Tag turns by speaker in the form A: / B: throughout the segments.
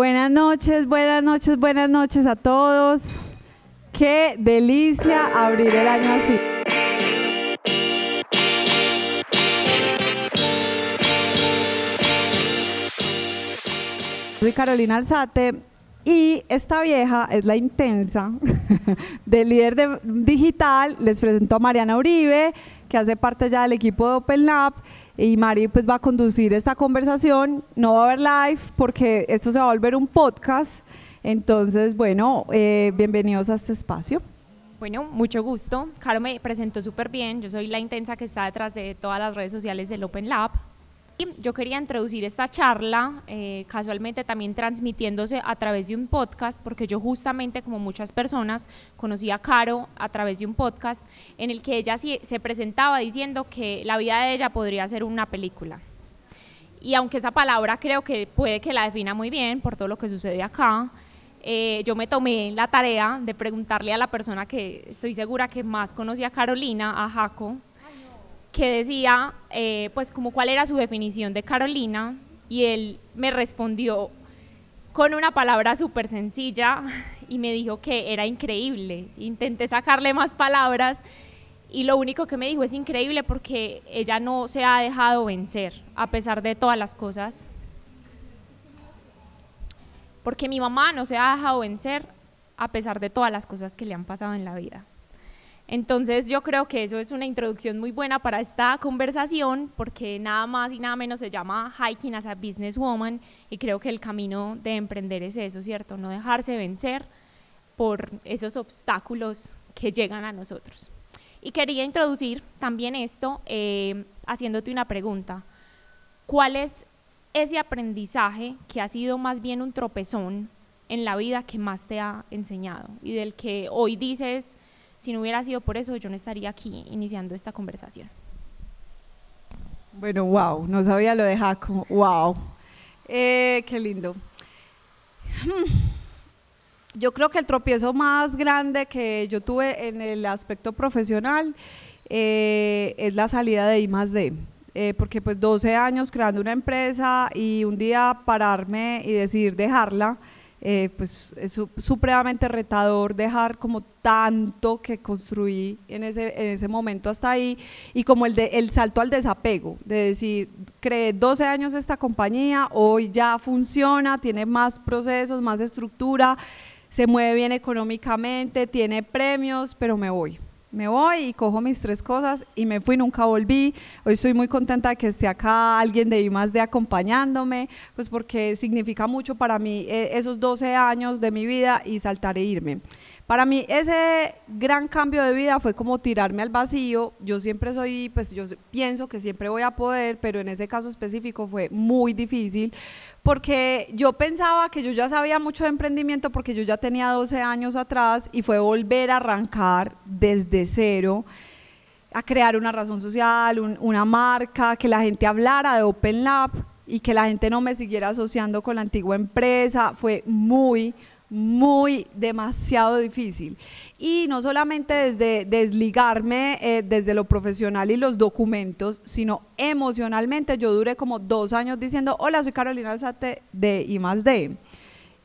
A: Buenas noches, buenas noches, buenas noches a todos. Qué delicia abrir el año así. Soy Carolina Alzate y esta vieja es la intensa del líder de digital. Les presento a Mariana Uribe, que hace parte ya del equipo de Open Lab y Mari pues va a conducir esta conversación. No va a haber live porque esto se va a volver un podcast. Entonces, bueno, eh, bienvenidos a este espacio.
B: Bueno, mucho gusto. Caro me presentó súper bien. Yo soy la intensa que está detrás de todas las redes sociales del Open Lab yo quería introducir esta charla, eh, casualmente también transmitiéndose a través de un podcast, porque yo justamente, como muchas personas, conocí a Caro a través de un podcast en el que ella se presentaba diciendo que la vida de ella podría ser una película. Y aunque esa palabra creo que puede que la defina muy bien por todo lo que sucede acá, eh, yo me tomé la tarea de preguntarle a la persona que estoy segura que más conocía a Carolina, a Jaco, que decía, eh, pues como cuál era su definición de Carolina, y él me respondió con una palabra súper sencilla y me dijo que era increíble. Intenté sacarle más palabras y lo único que me dijo es increíble porque ella no se ha dejado vencer a pesar de todas las cosas. Porque mi mamá no se ha dejado vencer a pesar de todas las cosas que le han pasado en la vida. Entonces yo creo que eso es una introducción muy buena para esta conversación porque nada más y nada menos se llama Hiking as a Businesswoman y creo que el camino de emprender es eso, ¿cierto? No dejarse vencer por esos obstáculos que llegan a nosotros. Y quería introducir también esto eh, haciéndote una pregunta. ¿Cuál es ese aprendizaje que ha sido más bien un tropezón en la vida que más te ha enseñado y del que hoy dices si no hubiera sido por eso, yo no estaría aquí iniciando esta conversación.
A: Bueno, wow, no sabía lo de Jaco, wow. Eh, qué lindo. Yo creo que el tropiezo más grande que yo tuve en el aspecto profesional eh, es la salida de I. Eh, porque pues 12 años creando una empresa y un día pararme y decidir dejarla, eh, pues es supremamente retador dejar como tanto que construí en ese, en ese momento hasta ahí y como el, de, el salto al desapego, de decir, creé 12 años esta compañía, hoy ya funciona, tiene más procesos, más estructura, se mueve bien económicamente, tiene premios, pero me voy me voy y cojo mis tres cosas y me fui, nunca volví. Hoy estoy muy contenta de que esté acá alguien de I de acompañándome, pues porque significa mucho para mí eh, esos 12 años de mi vida y saltar e irme. Para mí ese gran cambio de vida fue como tirarme al vacío. Yo siempre soy, pues yo pienso que siempre voy a poder, pero en ese caso específico fue muy difícil porque yo pensaba que yo ya sabía mucho de emprendimiento porque yo ya tenía 12 años atrás y fue volver a arrancar desde cero a crear una razón social, una marca, que la gente hablara de Open Lab y que la gente no me siguiera asociando con la antigua empresa. Fue muy, muy demasiado difícil. Y no solamente desde desligarme eh, desde lo profesional y los documentos, sino emocionalmente. Yo duré como dos años diciendo, hola, soy Carolina Alzate de I.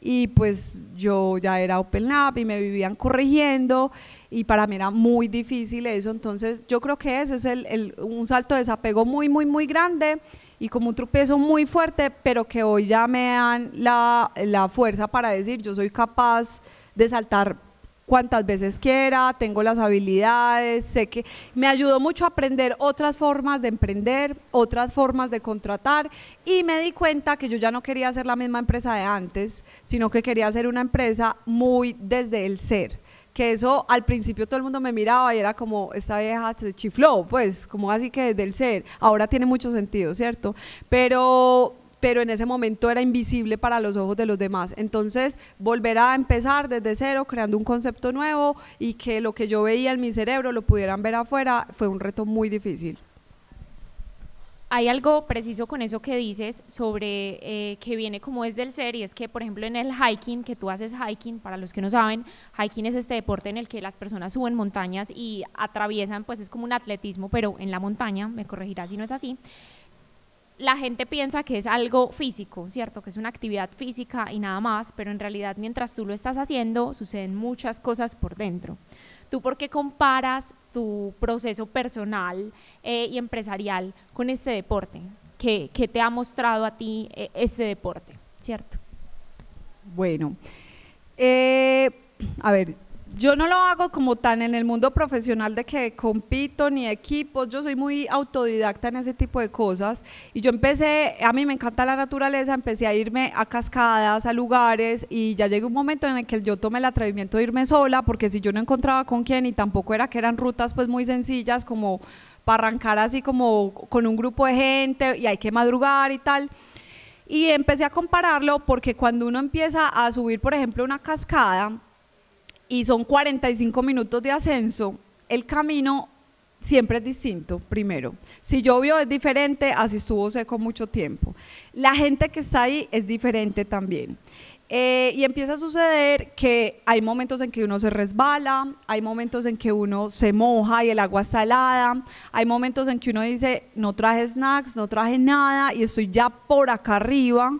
A: Y pues yo ya era Open Lab y me vivían corrigiendo y para mí era muy difícil eso. Entonces yo creo que ese es el, un salto de desapego muy, muy, muy grande y como un tropiezo muy fuerte, pero que hoy ya me dan la, la fuerza para decir, yo soy capaz de saltar cuantas veces quiera, tengo las habilidades, sé que me ayudó mucho a aprender otras formas de emprender, otras formas de contratar y me di cuenta que yo ya no quería ser la misma empresa de antes, sino que quería ser una empresa muy desde el ser que eso al principio todo el mundo me miraba y era como, esta vieja se chifló, pues, como así que desde el ser, ahora tiene mucho sentido, ¿cierto? Pero pero en ese momento era invisible para los ojos de los demás. Entonces, volver a empezar desde cero, creando un concepto nuevo y que lo que yo veía en mi cerebro lo pudieran ver afuera, fue un reto muy difícil
B: hay algo preciso con eso que dices sobre eh, que viene como desde el ser y es que por ejemplo en el hiking que tú haces hiking para los que no saben hiking es este deporte en el que las personas suben montañas y atraviesan pues es como un atletismo pero en la montaña me corregirá si no es así la gente piensa que es algo físico, ¿cierto? Que es una actividad física y nada más, pero en realidad mientras tú lo estás haciendo suceden muchas cosas por dentro. ¿Tú por qué comparas tu proceso personal eh, y empresarial con este deporte? ¿Qué, te ha mostrado a ti eh, este deporte, ¿cierto?
A: Bueno, eh, a ver, yo no lo hago como tan en el mundo profesional de que compito ni equipos, yo soy muy autodidacta en ese tipo de cosas y yo empecé, a mí me encanta la naturaleza, empecé a irme a cascadas, a lugares y ya llegó un momento en el que yo tomé el atrevimiento de irme sola porque si yo no encontraba con quién y tampoco era que eran rutas pues muy sencillas como para arrancar así como con un grupo de gente y hay que madrugar y tal. Y empecé a compararlo porque cuando uno empieza a subir, por ejemplo, una cascada, y son 45 minutos de ascenso, el camino siempre es distinto, primero. Si llovió es diferente, así estuvo seco mucho tiempo. La gente que está ahí es diferente también. Eh, y empieza a suceder que hay momentos en que uno se resbala, hay momentos en que uno se moja y el agua está helada, hay momentos en que uno dice, no traje snacks, no traje nada y estoy ya por acá arriba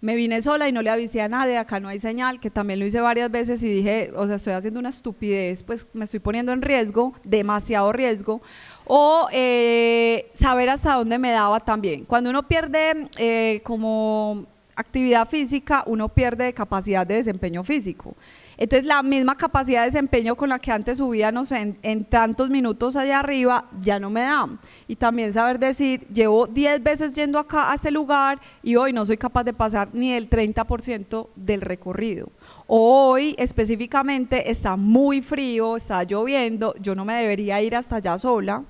A: me vine sola y no le avisé a nadie, acá no hay señal, que también lo hice varias veces y dije, o sea, estoy haciendo una estupidez, pues me estoy poniendo en riesgo, demasiado riesgo, o eh, saber hasta dónde me daba también. Cuando uno pierde eh, como actividad física, uno pierde capacidad de desempeño físico. Entonces la misma capacidad de desempeño con la que antes subía, no sé, en, tantos minutos allá arriba, ya no me da. Y también saber decir, llevo 10 veces yendo acá a este lugar y hoy no soy capaz de pasar ni el 30% del recorrido. Hoy específicamente está muy frío, está lloviendo, yo no me debería ir hasta allá sola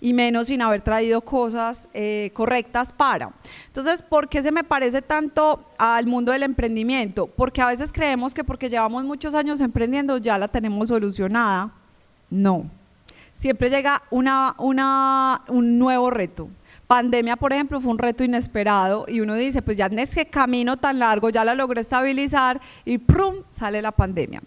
A: y menos sin haber traído cosas eh, correctas para. Entonces, ¿por qué se me parece tanto al mundo del emprendimiento? Porque a veces creemos que porque llevamos muchos años emprendiendo ya la tenemos solucionada. No. Siempre llega una, una, un nuevo reto. Pandemia, por ejemplo, fue un reto inesperado y uno dice, pues ya en ese camino tan largo ya la logré estabilizar y ¡prum! sale la pandemia.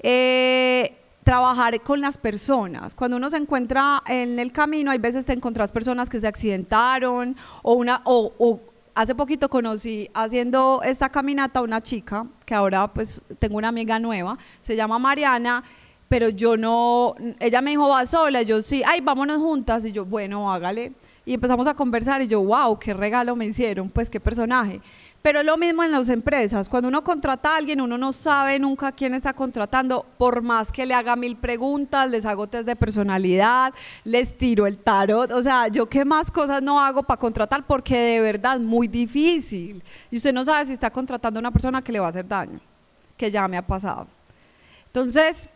A: Eh, trabajar con las personas. Cuando uno se encuentra en el camino, hay veces te encontrás personas que se accidentaron o una o, hace poquito conocí haciendo esta caminata una chica que ahora pues tengo una amiga nueva, se llama Mariana, pero yo no, ella me dijo va sola, yo sí, ay, vámonos juntas y yo, bueno, hágale. Y empezamos a conversar y yo, wow, qué regalo me hicieron, pues qué personaje. Pero lo mismo en las empresas. Cuando uno contrata a alguien, uno no sabe nunca quién está contratando, por más que le haga mil preguntas, les hago test de personalidad, les tiro el tarot. O sea, yo qué más cosas no hago para contratar porque de verdad muy difícil. Y usted no sabe si está contratando a una persona que le va a hacer daño, que ya me ha pasado. Entonces,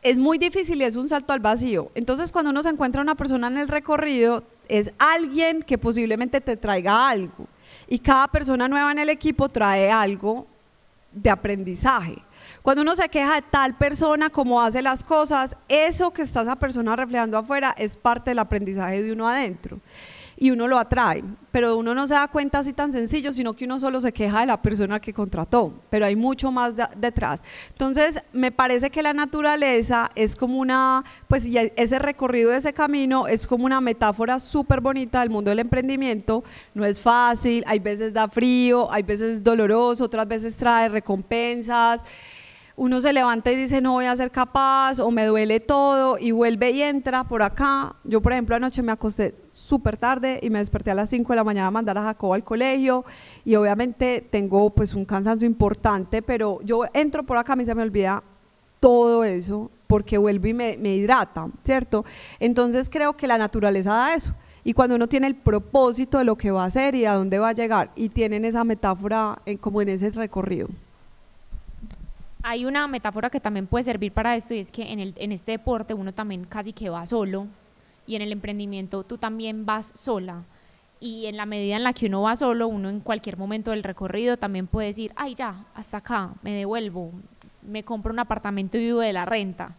A: es muy difícil y es un salto al vacío. Entonces, cuando uno se encuentra una persona en el recorrido, es alguien que posiblemente te traiga algo y cada persona nueva en el equipo trae algo de aprendizaje. Cuando uno se queja de tal persona, cómo hace las cosas, eso que está esa persona reflejando afuera es parte del aprendizaje de uno adentro y uno lo atrae, pero uno no se da cuenta así tan sencillo, sino que uno solo se queja de la persona que contrató, pero hay mucho más detrás. Entonces, me parece que la naturaleza es como una, pues ese recorrido de ese camino es como una metáfora súper bonita del mundo del emprendimiento, no es fácil, hay veces da frío, hay veces es doloroso, otras veces trae recompensas uno se levanta y dice no voy a ser capaz o me duele todo y vuelve y entra por acá. Yo, por ejemplo, anoche me acosté súper tarde y me desperté a las 5 de la mañana a mandar a Jacobo al colegio y obviamente tengo pues un cansancio importante, pero yo entro por acá, a mí se me olvida todo eso porque vuelvo y me, hidrata, ¿cierto? Entonces creo que la naturaleza da eso. Y cuando uno tiene el propósito de lo que va a hacer y a dónde va a llegar, y tienen esa metáfora en, como en ese recorrido.
B: Hay una metáfora que también puede servir para esto y es que en, este deporte uno también casi que va solo y en el emprendimiento tú también vas sola. Y en la medida en la que uno va solo, uno en cualquier momento del recorrido también puede decir, ay ya, hasta acá, me devuelvo, me compro un apartamento y vivo de la renta.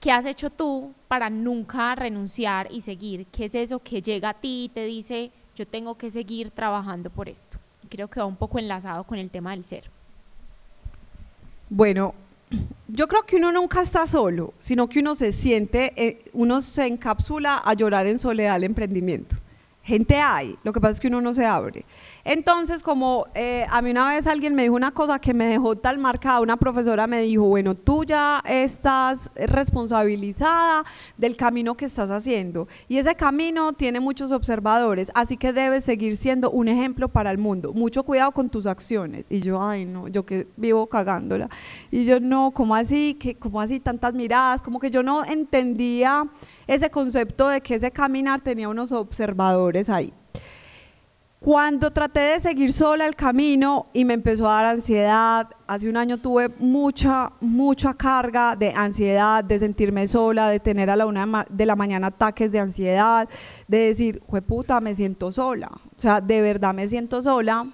B: ¿Qué has hecho tú para nunca renunciar y seguir? ¿Qué es eso que llega a ti y te dice, yo tengo que seguir trabajando por esto? Creo que va un poco enlazado con el tema del ser.
A: Bueno, yo creo que uno nunca está solo, sino que uno se siente, eh, uno se encapsula a llorar en soledad el emprendimiento. Gente hay, lo que pasa es que uno no se abre. Entonces, como eh, a mí una vez alguien me dijo una cosa que me dejó tal marcada, una profesora me dijo, bueno, tú ya estás responsabilizada del camino que estás haciendo y ese camino tiene muchos observadores, así que debes seguir siendo un ejemplo para el mundo. Mucho cuidado con tus acciones. Y yo, ay, no, yo que vivo cagándola. Y yo, no, ¿cómo así? ¿Cómo así tantas miradas? Como que yo no entendía ese concepto de que ese caminar tenía unos observadores ahí. Cuando traté de seguir sola el camino y me empezó a dar ansiedad, hace un año tuve mucha, mucha carga de ansiedad, de sentirme sola, de tener a la una de la mañana ataques de ansiedad, de decir, puta, me siento sola. O sea, de verdad me siento sola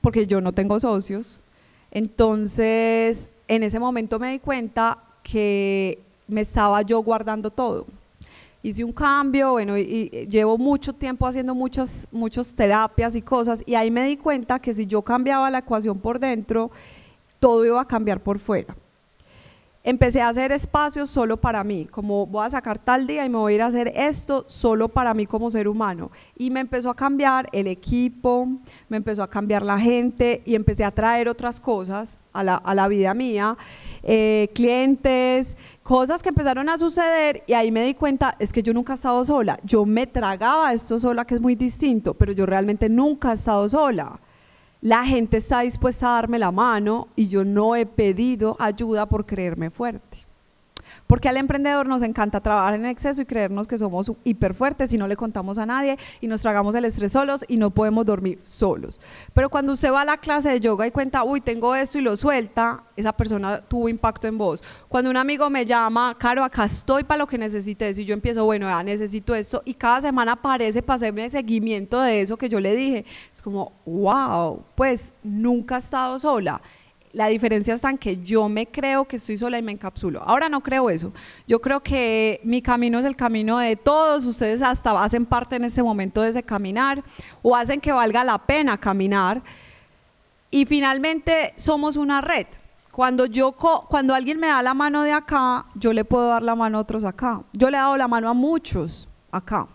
A: porque yo no tengo socios. Entonces, en ese momento me di cuenta que me estaba yo guardando todo. Hice un cambio, bueno, y, llevo mucho tiempo haciendo muchas, muchas terapias y cosas, y ahí me di cuenta que si yo cambiaba la ecuación por dentro, todo iba a cambiar por fuera. Empecé a hacer espacios solo para mí, como voy a sacar tal día y me voy a ir a hacer esto solo para mí como ser humano. Y me empezó a cambiar el equipo, me empezó a cambiar la gente y empecé a traer otras cosas a la, a la vida mía, eh, clientes, cosas que empezaron a suceder y ahí me di cuenta, es que yo nunca he estado sola, yo me tragaba esto sola, que es muy distinto, pero yo realmente nunca he estado sola. La gente está dispuesta a darme la mano y yo no he pedido ayuda por creerme fuerte. Porque al emprendedor nos encanta trabajar en exceso y creernos que somos hiper fuertes y no le contamos a nadie y nos tragamos el estrés solos y no podemos dormir solos. Pero cuando usted va a la clase de yoga y cuenta, uy, tengo esto y lo suelta, esa persona tuvo impacto en vos. Cuando un amigo me llama, Caro, acá estoy para lo que necesites y yo empiezo, bueno, ya necesito esto y cada semana aparece para hacerme seguimiento de eso que yo le dije, es como, wow, pues nunca he estado sola la diferencia está en que yo me creo que estoy sola y me encapsulo. Ahora no creo eso. Yo creo que mi camino es el camino de todos. Ustedes hasta hacen parte en este momento de ese caminar o hacen que valga la pena caminar. Y finalmente somos una red. Cuando, yo, cuando alguien me da la mano de acá, yo le puedo dar la mano a otros acá. Yo le he dado la mano a muchos acá,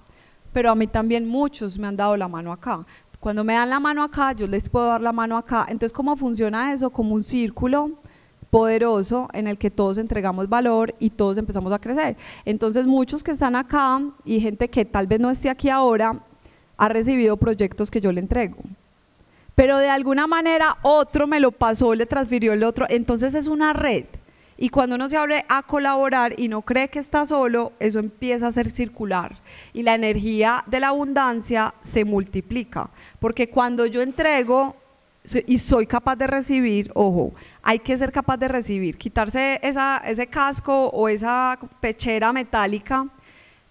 A: pero a mí también muchos me han dado la mano acá. Cuando me dan la mano acá, yo les puedo dar la mano acá. Entonces, ¿cómo funciona eso? Como un círculo poderoso en el que todos entregamos valor y todos empezamos a crecer. Entonces, muchos que están acá y gente que tal vez no esté aquí ahora, ha recibido proyectos que yo le entrego. Pero de alguna manera otro me lo pasó, le transfirió el otro. Entonces es una red. Y cuando uno se abre a colaborar y no cree que está solo, eso empieza a ser circular. Y la energía de la abundancia se multiplica. Porque cuando yo entrego y soy capaz de recibir, ojo, hay que ser capaz de recibir, quitarse esa, ese casco o esa pechera metálica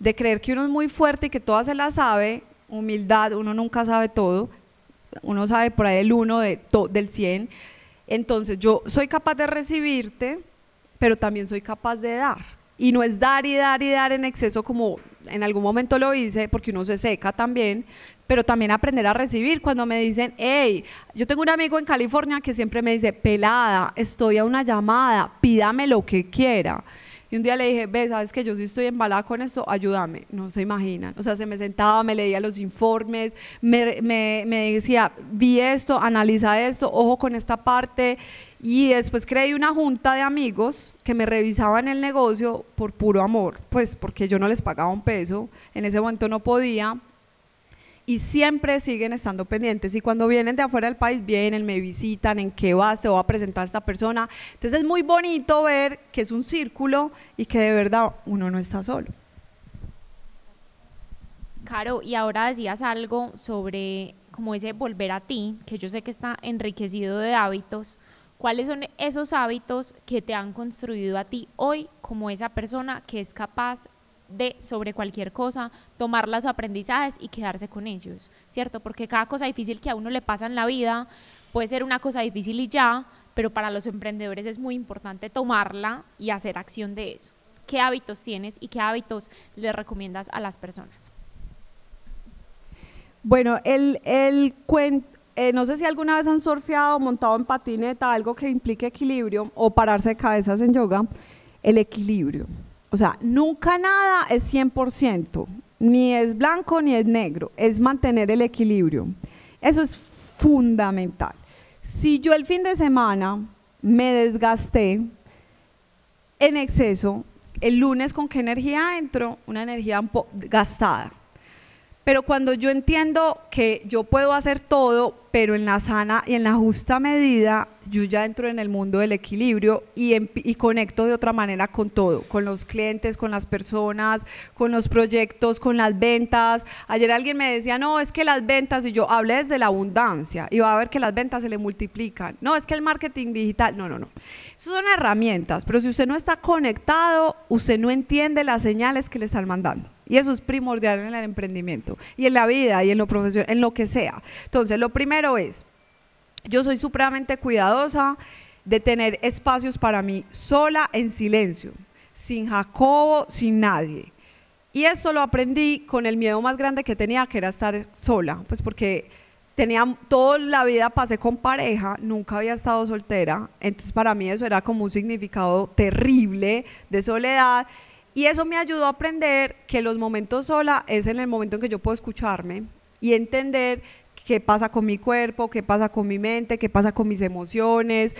A: de creer que uno es muy fuerte y que toda se la sabe, humildad, uno nunca sabe todo, uno sabe por ahí el uno de del 100. Entonces yo soy capaz de recibirte, pero también soy capaz de dar. Y no es dar y dar y dar en exceso como en algún momento lo hice, porque uno se seca también, pero también aprender a recibir cuando me dicen, hey, yo tengo un amigo en California que siempre me dice, pelada, estoy a una llamada, pídame lo que quiera. Y un día le dije, ve, sabes que yo sí estoy embalada con esto, ayúdame. No se imaginan. O sea, se me sentaba, me leía los informes, me, me, me decía, vi esto, analiza esto, ojo con esta parte. Y después creé una junta de amigos que me revisaban el negocio por puro amor, pues porque yo no les pagaba un peso, en ese momento no podía, y siempre siguen estando pendientes. Y cuando vienen de afuera del país, vienen, me visitan, en qué vas, te voy a presentar a esta persona. Entonces es muy bonito ver que es un círculo y que de verdad uno no está solo.
B: Caro, y ahora decías algo sobre como ese volver a ti, que yo sé que está enriquecido de hábitos. ¿Cuáles son esos hábitos que te han construido a ti hoy como esa persona que es capaz de sobre cualquier cosa tomar los aprendizajes y quedarse con ellos, ¿cierto? Porque cada cosa difícil que a uno le pasa en la vida puede ser una cosa difícil y ya, pero para los emprendedores es muy importante tomarla y hacer acción de eso. ¿Qué hábitos tienes y qué hábitos le recomiendas a las personas?
A: Bueno, el, el cuento eh, no sé si alguna vez han surfeado, montado en patineta, algo que implique equilibrio o pararse de cabezas en yoga, el equilibrio. O sea, nunca nada es 100%. ni es blanco ni es negro, es mantener el equilibrio. Eso es fundamental. Si yo el fin de semana me desgasté en exceso, el lunes con qué energía entro? Una energía gastada. Pero cuando yo entiendo que yo puedo hacer todo, pero en la sana y en la justa medida, yo ya entro en el mundo del equilibrio y, conecto de otra manera con todo, con los clientes, con las personas, con los proyectos, con las ventas. Ayer alguien me decía, no, es que las ventas, y yo hablé desde la abundancia, y va a ver que las ventas se le multiplican. No, es que el marketing digital, no, no, no. Esas son herramientas, pero si usted no está conectado, usted no entiende las señales que le están mandando. Y eso es primordial en el emprendimiento y en la vida y en lo profesional, en lo que sea. Entonces, lo primero es, yo soy supremamente cuidadosa de tener espacios para mí sola, en silencio, sin Jacobo, sin nadie. Y eso lo aprendí con el miedo más grande que tenía, que era estar sola, pues porque tenía toda la vida pasé con pareja, nunca había estado soltera, entonces para mí eso era como un significado terrible de soledad y eso me ayudó a aprender que los momentos sola es en el momento en que yo puedo escucharme y entender qué pasa con mi cuerpo, qué pasa con mi mente, qué pasa con mis emociones,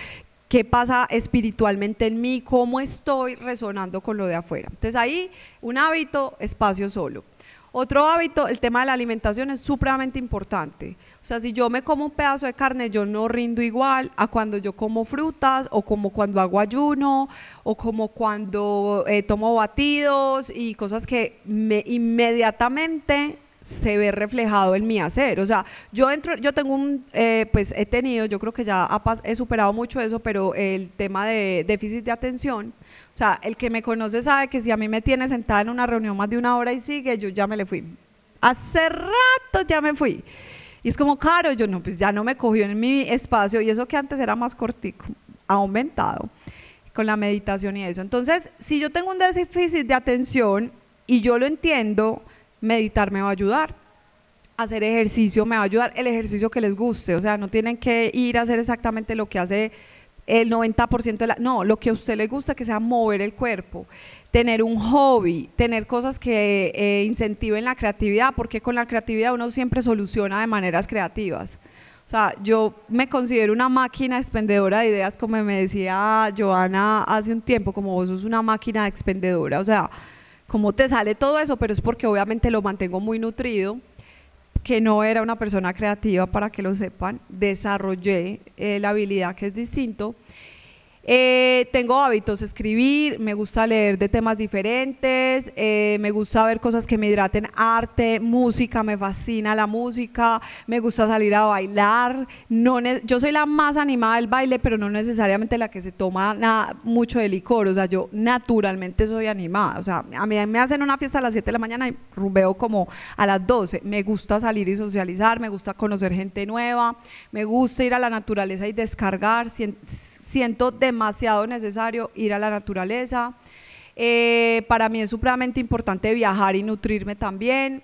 A: qué pasa espiritualmente en mí, cómo estoy resonando con lo de afuera. Entonces ahí un hábito, espacio solo. Otro hábito, el tema de la alimentación es supremamente importante. O sea, si yo me como un pedazo de carne, yo no rindo igual a cuando yo como frutas o como cuando hago ayuno o como cuando eh, tomo batidos y cosas que me inmediatamente se ve reflejado en mi hacer. O sea, yo entro, yo tengo un, eh, pues he tenido, yo creo que ya he superado mucho eso, pero el tema de déficit de atención, o sea, el que me conoce sabe que si a mí me tiene sentada en una reunión más de una hora y sigue, yo ya me le fui. Hace rato ya me fui. Y es como, caro, yo no, pues ya no me cogió en mi espacio y eso que antes era más cortico, ha aumentado con la meditación y eso. Entonces, si yo tengo un déficit de atención y yo lo entiendo, meditar me va a ayudar. Hacer ejercicio me va a ayudar, el ejercicio que les guste, o sea, no tienen que ir a hacer exactamente lo que hace el 90% de la... No, lo que a usted le gusta, que sea mover el cuerpo tener un hobby, tener cosas que eh, incentiven la creatividad, porque con la creatividad uno siempre soluciona de maneras creativas. O sea, yo me considero una máquina expendedora de ideas, como me decía Joana hace un tiempo, como vos sos una máquina expendedora. O sea, como te sale todo eso, pero es porque obviamente lo mantengo muy nutrido, que no era una persona creativa, para que lo sepan, desarrollé eh, la habilidad que es distinto eh, tengo hábitos, escribir, me gusta leer de temas diferentes, eh, me gusta ver cosas que me hidraten, arte, música, me fascina la música, me gusta salir a bailar. No yo soy la más animada del baile, pero no necesariamente la que se toma mucho de licor, o sea, yo naturalmente soy animada, o sea, a mí me hacen una fiesta a las 7 de la mañana y rumbeo como a las 12. Me gusta salir y socializar, me gusta conocer gente nueva, me gusta ir a la naturaleza y descargar siento demasiado necesario ir a la naturaleza. Eh, para mí es supremamente importante viajar y nutrirme también.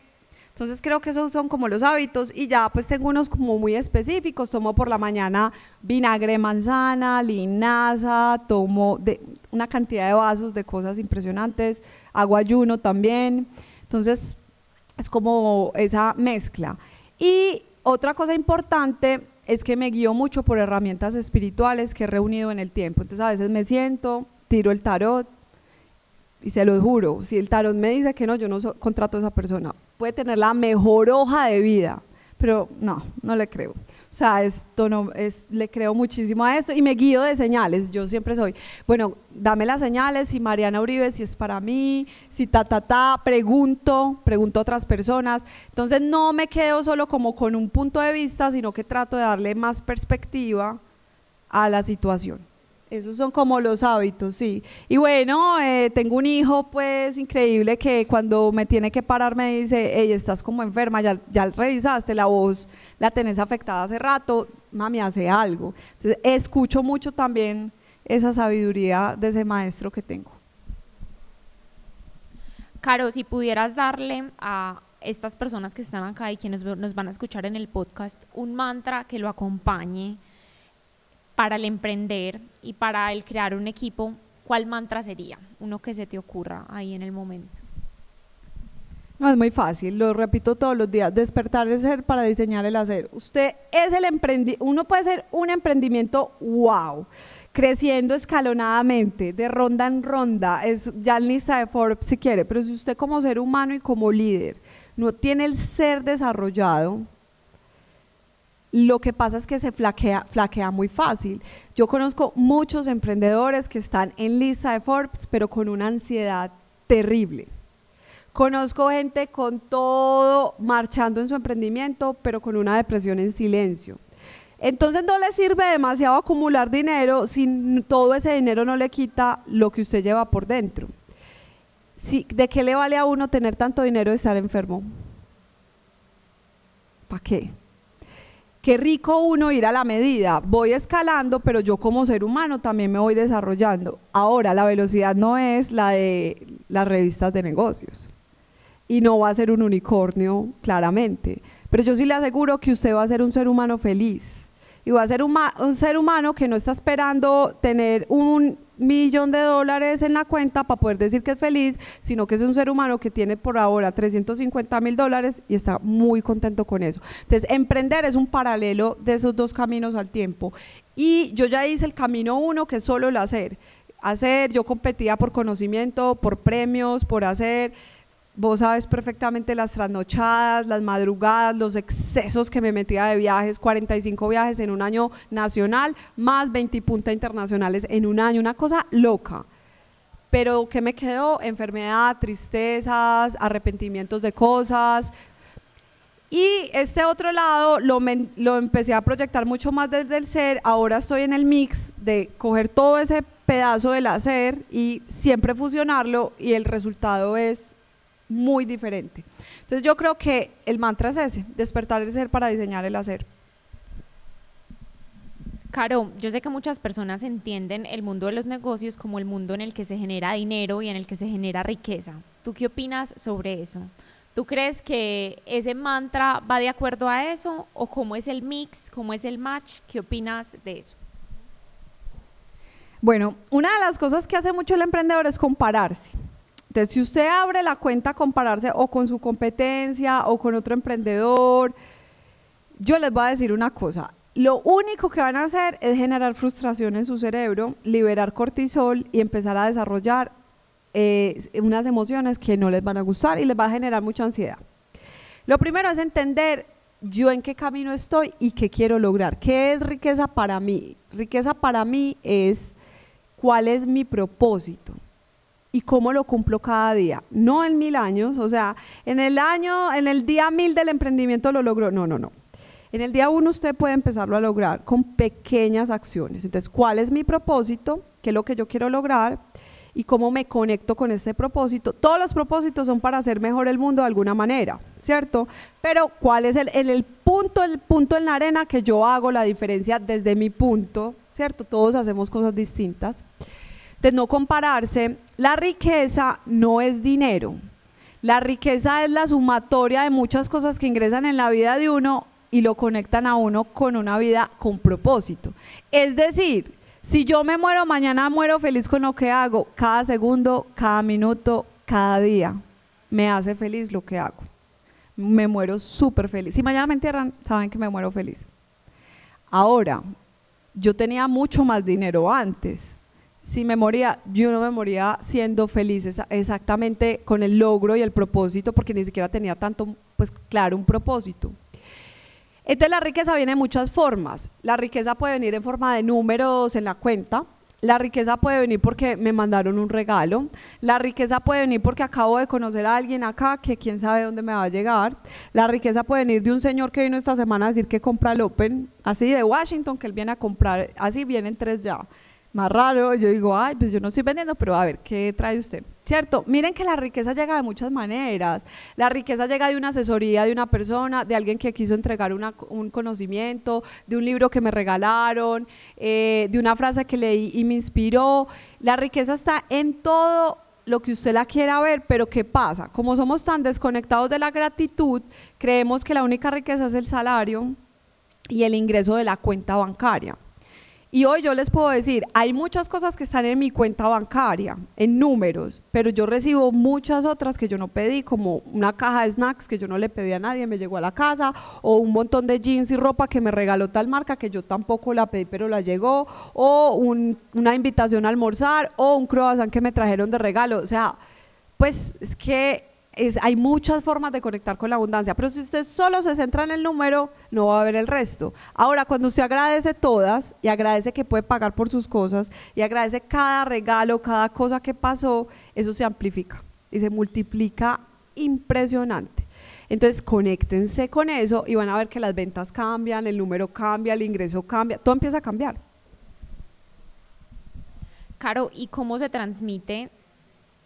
A: Entonces creo que esos son como los hábitos y ya pues tengo unos como muy específicos. Tomo por la mañana vinagre manzana, linaza, tomo de una cantidad de vasos de cosas impresionantes, hago ayuno también. Entonces es como esa mezcla. Y otra cosa importante es que me guío mucho por herramientas espirituales que he reunido en el tiempo. Entonces a veces me siento, tiro el tarot y se lo juro, si el tarot me dice que no, yo no contrato a esa persona. Puede tener la mejor hoja de vida, pero no, no le creo. O sea, esto no, es, le creo muchísimo a esto y me guío de señales. Yo siempre soy, bueno, dame las señales, si Mariana Uribe, si es para mí, si ta, ta, ta, pregunto, pregunto a otras personas. Entonces no me quedo solo como con un punto de vista, sino que trato de darle más perspectiva a la situación. Esos son como los hábitos, sí. Y bueno, eh, tengo un hijo pues increíble que cuando me tiene que parar me dice, hey, estás como enferma, ya, ya revisaste la voz, la tenés afectada hace rato, mami, hace algo. Entonces, escucho mucho también esa sabiduría de ese maestro que tengo.
B: Caro, si pudieras darle a estas personas que están acá y quienes nos van a escuchar en el podcast un mantra que lo acompañe para el emprender y para el crear un equipo, ¿cuál mantra sería? Uno que se te ocurra ahí en el momento.
A: No, es muy fácil, lo repito todos los días, despertar el ser para diseñar el hacer. Usted es el emprendi uno puede ser un emprendimiento wow, creciendo escalonadamente, de ronda en ronda, es ya lista de Forbes si quiere, pero si usted como ser humano y como líder no tiene el ser desarrollado, lo que pasa es que se flaquea, flaquea muy fácil. Yo conozco muchos emprendedores que están en lista de Forbes, pero con una ansiedad terrible Conozco gente con todo marchando en su emprendimiento, pero con una depresión en silencio. Entonces no le sirve demasiado acumular dinero si todo ese dinero no le quita lo que usted lleva por dentro. ¿De qué le vale a uno tener tanto dinero y estar enfermo? ¿Para qué? Qué rico uno ir a la medida. Voy escalando, pero yo como ser humano también me voy desarrollando. Ahora, la velocidad no es la de las revistas de negocios y no va a ser un unicornio, claramente. Pero yo sí le aseguro que usted va a ser un ser humano feliz. Y va a ser un, ser humano que no está esperando tener un millón de dólares en la cuenta para poder decir que es feliz, sino que es un ser humano que tiene por ahora 350 mil dólares y está muy contento con eso. Entonces, emprender es un paralelo de esos dos caminos al tiempo. Y yo ya hice el camino uno, que es solo el hacer. Hacer, yo competía por conocimiento, por premios, por hacer Vos sabes perfectamente las trasnochadas, las madrugadas, los excesos que me metía de viajes, 45 viajes en un año nacional, más 20 puntas internacionales en un año, una cosa loca. Pero ¿qué me quedó? Enfermedad, tristezas, arrepentimientos de cosas. Y este otro lado lo, lo empecé a proyectar mucho más desde el ser. Ahora estoy en el mix de coger todo ese pedazo del hacer y siempre fusionarlo y el resultado es muy diferente. Entonces yo creo que el mantra es ese, despertar el ser para diseñar el hacer.
B: Caro, yo sé que muchas personas entienden el mundo de los negocios como el mundo en el que se genera dinero y en el que se genera riqueza. ¿Tú qué opinas sobre eso? ¿Tú crees que ese mantra va de acuerdo a eso o cómo es el mix, cómo es el match? ¿Qué opinas de eso?
A: Bueno, una de las cosas que hace mucho el emprendedor es compararse. Entonces, si usted abre la cuenta a compararse o con su competencia o con otro emprendedor, yo les voy a decir una cosa. Lo único que van a hacer es generar frustración en su cerebro, liberar cortisol y empezar a desarrollar eh, unas emociones que no les van a gustar y les va a generar mucha ansiedad. Lo primero es entender yo en qué camino estoy y qué quiero lograr. ¿Qué es riqueza para mí? Riqueza para mí es cuál es mi propósito y cómo lo cumplo cada día. No en mil años, o sea, en el año, en el día mil del emprendimiento lo logro. No, no, no. En el día uno usted puede empezarlo a lograr con pequeñas acciones. Entonces, ¿cuál es mi propósito? ¿Qué es lo que yo quiero lograr? Y cómo me conecto con ese propósito. Todos los propósitos son para hacer mejor el mundo de alguna manera, ¿cierto? Pero ¿cuál es el, el punto, el punto en la arena que yo hago la diferencia desde mi punto, ¿cierto? Todos hacemos cosas distintas de no compararse, la riqueza no es dinero. La riqueza es la sumatoria de muchas cosas que ingresan en la vida de uno y lo conectan a uno con una vida con propósito. Es decir, si yo me muero mañana, muero feliz con lo que hago, cada segundo, cada minuto, cada día, me hace feliz lo que hago. Me muero súper feliz. Si mañana me entierran, saben que me muero feliz. Ahora, yo tenía mucho más dinero antes si me moría, yo no me moría siendo feliz exactamente con el logro y el propósito, porque ni siquiera tenía tanto, pues claro, un propósito. Entonces la riqueza viene de muchas formas. La riqueza puede venir en forma de números en la cuenta. La riqueza puede venir porque me mandaron un regalo. La riqueza puede venir porque acabo de conocer a alguien acá que quién sabe dónde me va a llegar. La riqueza puede venir de un señor que vino esta semana a decir que compra el Open, así de Washington, que él viene a comprar, así vienen tres ya más raro, yo digo, ay, pues yo no estoy vendiendo, pero a ver, ¿qué trae usted? ¿Cierto? Miren que la riqueza llega de muchas maneras. La riqueza llega de una asesoría de una persona, de alguien que quiso entregar un conocimiento, de un libro que me regalaron, eh, de una frase que leí y me inspiró. La riqueza está en todo lo que usted la quiera ver, pero ¿qué pasa? Como somos tan desconectados de la gratitud, creemos que la única riqueza es el salario y el ingreso de la cuenta bancaria. Y hoy yo les puedo decir, hay muchas cosas que están en mi cuenta bancaria, en números, pero yo recibo muchas otras que yo no pedí, como una caja de snacks que yo no le pedí a nadie, me llegó a la casa, o un montón de jeans y ropa que me regaló tal marca que yo tampoco la pedí, pero la llegó, o una invitación a almorzar, o un croissant que me trajeron de regalo. O sea, pues es que hay muchas formas de conectar con la abundancia, pero si usted solo se centra en el número, no va a ver el resto. Ahora, cuando usted agradece todas y agradece que puede pagar por sus cosas y agradece cada regalo, cada cosa que pasó, eso se amplifica y se multiplica impresionante. Entonces, conéctense con eso y van a ver que las ventas cambian, el número cambia, el ingreso cambia, todo empieza a cambiar.
B: Caro, ¿y cómo se transmite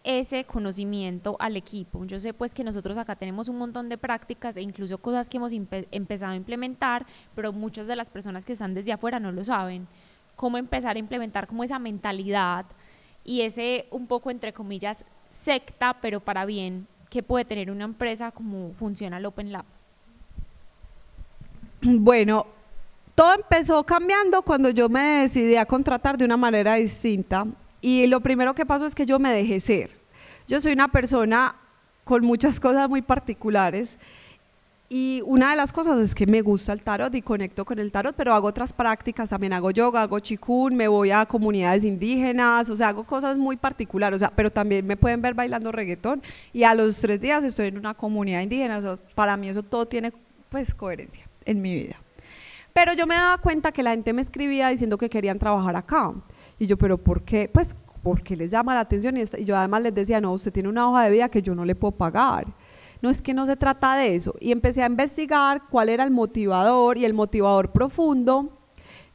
B: ese conocimiento al equipo. Yo sé pues que nosotros acá tenemos un montón de prácticas e incluso cosas que hemos empezado a implementar, pero muchas de las personas que están desde afuera no lo saben. Cómo empezar a implementar como esa mentalidad y ese un poco entre comillas secta, pero para bien, que puede tener una empresa como funciona el Open Lab.
A: Bueno, todo empezó cambiando cuando yo me decidí a contratar de una manera distinta y lo primero que pasó es que yo me dejé ser. Yo soy una persona con muchas cosas muy particulares y una de las cosas es que me gusta el tarot y conecto con el tarot, pero hago otras prácticas, también hago yoga, hago chikun, me voy a comunidades indígenas, o sea, hago cosas muy particulares, pero también me pueden ver bailando reggaetón y a los tres días estoy en una comunidad indígena, para mí eso todo tiene pues coherencia en mi vida. Pero yo me daba cuenta que la gente me escribía diciendo que querían trabajar acá. Y yo, pero ¿por qué? Pues porque les llama la atención y, yo además les decía, no, usted tiene una hoja de vida que yo no le puedo pagar. No es que no se trata de eso. Y empecé a investigar cuál era el motivador y el motivador profundo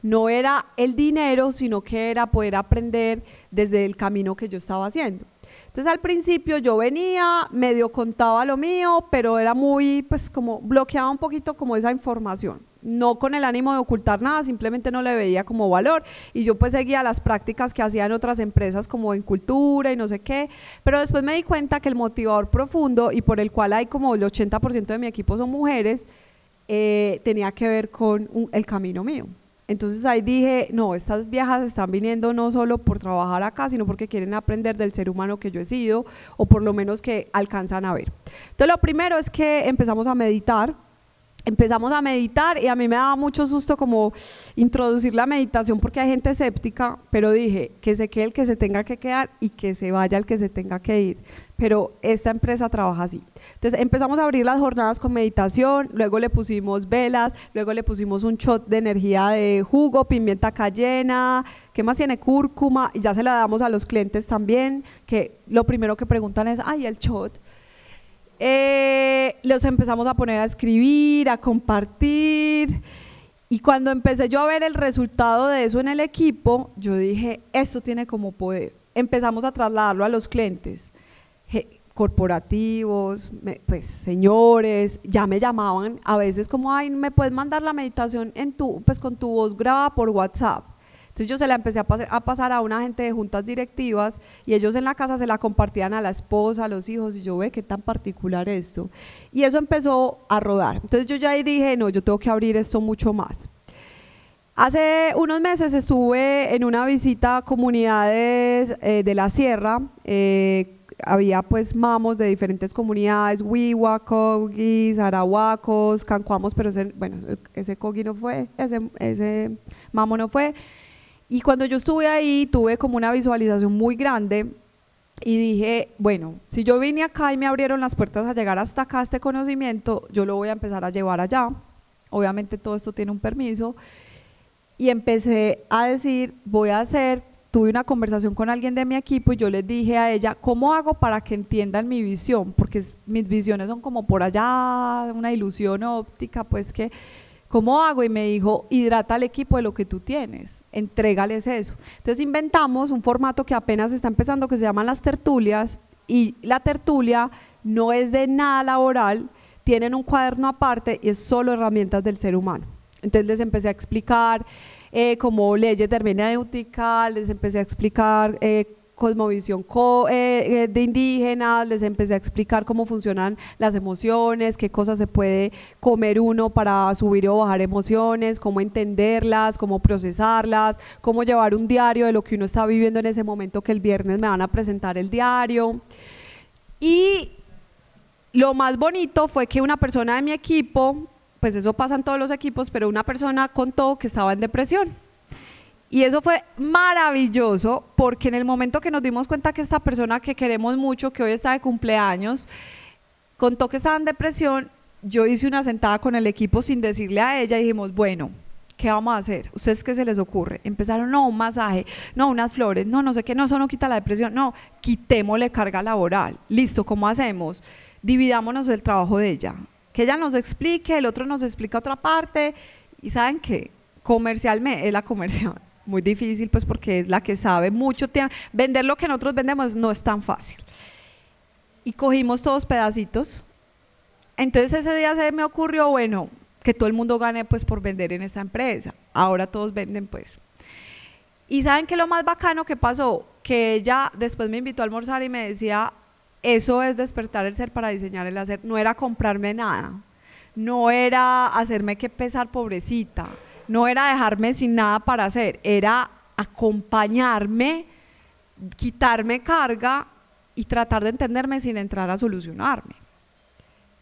A: no era el dinero, sino que era poder aprender desde el camino que yo estaba haciendo. Entonces al principio yo venía, medio contaba lo mío, pero era muy, pues como bloqueaba un poquito como esa información no con el ánimo de ocultar nada, simplemente no le veía como valor y yo pues seguía las prácticas que hacían otras empresas como en cultura y no sé qué, pero después me di cuenta que el motivador profundo y por el cual hay como el 80% de mi equipo son mujeres, eh, tenía que ver con el camino mío. Entonces ahí dije, no, estas viejas están viniendo no solo por trabajar acá, sino porque quieren aprender del ser humano que yo he sido, o por lo menos que alcanzan a ver. Entonces lo primero es que empezamos a meditar, empezamos a meditar y a mí me daba mucho susto como introducir la meditación porque hay gente escéptica, pero dije que se quede el que se tenga que quedar y que se vaya el que se tenga que ir. Pero esta empresa trabaja así. Entonces empezamos a abrir las jornadas con meditación, luego le pusimos velas, luego le pusimos un shot de energía de jugo, pimienta cayena, ¿qué más tiene? Cúrcuma, y ya se la damos a los clientes también, que lo primero que preguntan es, ay, el shot eh, los empezamos a poner a escribir, a compartir. Y cuando empecé yo a ver el resultado de eso en el equipo, yo dije, esto tiene como poder. Empezamos a trasladarlo a los clientes corporativos, pues señores, ya me llamaban a veces como, ay, ¿me puedes mandar la meditación en tu, pues con tu voz grabada por WhatsApp? Entonces yo se la empecé a, pasar a una gente de juntas directivas y ellos en la casa se la compartían a la esposa, a los hijos y yo ve qué tan particular esto. Y eso empezó a rodar. Entonces yo ya ahí dije, no, yo tengo que abrir esto mucho más. Hace unos meses estuve en una visita a comunidades eh, de la sierra, eh, había pues mamos de diferentes comunidades, Wiwa, Kogis, Arahuacos, Cancuamos, pero ese, bueno, ese Kogi no fue, ese, ese mamo no fue, y cuando yo estuve ahí, tuve como una visualización muy grande y dije, bueno, si yo vine acá y me abrieron las puertas a llegar hasta acá, este conocimiento, yo lo voy a empezar a llevar allá. Obviamente todo esto tiene un permiso. Y empecé a decir, voy a hacer, tuve una conversación con alguien de mi equipo y yo les dije a ella, ¿cómo hago para que entiendan mi visión? Porque mis visiones son como por allá, una ilusión óptica, pues que ¿Cómo hago? Y me dijo, hidrata al equipo de lo que tú tienes, entrégales eso. Entonces inventamos un formato que apenas está empezando que se llaman las tertulias y la tertulia no es de nada laboral, tienen un cuaderno aparte y es solo herramientas del ser humano. Entonces les empecé a explicar eh, como leyes de hermenéutica, les empecé a explicar eh, cosmovisión eh, eh, de indígenas, les empecé a explicar cómo funcionan las emociones, qué cosas se puede comer uno para subir o bajar emociones, cómo entenderlas, cómo procesarlas, cómo llevar un diario de lo que uno está viviendo en ese momento que el viernes me van a presentar el diario. Y lo más bonito fue que una persona de mi equipo, pues eso pasa en todos los equipos, pero una persona contó que estaba en depresión y eso fue maravilloso porque en el momento que nos dimos cuenta que esta persona que queremos mucho, que hoy está de cumpleaños, contó que estaba en depresión, yo hice una sentada con el equipo sin decirle a ella dijimos, bueno, ¿qué vamos a hacer? ¿Ustedes qué se les ocurre? Empezaron, no, un masaje, no, unas flores, no, no sé qué, no, eso no quita la depresión, no, quitémosle carga laboral. Listo, ¿cómo hacemos? Dividámonos el trabajo de ella. Que ella nos explique, el otro nos explica otra parte. ¿Y saben qué? Comercialmente, es la comercial muy difícil, pues porque es la que sabe mucho. Vender lo que nosotros vendemos no es tan fácil. Y cogimos todos pedacitos. Entonces ese día se me ocurrió, bueno, que todo el mundo gane pues por vender en esta empresa. Ahora todos venden pues. Y saben que lo más bacano que pasó, que ella después me invitó a almorzar y me decía, eso es despertar el ser para diseñar el hacer. No era comprarme nada, no era hacerme que pesar pobrecita, no era dejarme sin nada para hacer, era acompañarme, quitarme carga y tratar de entenderme sin entrar a solucionarme.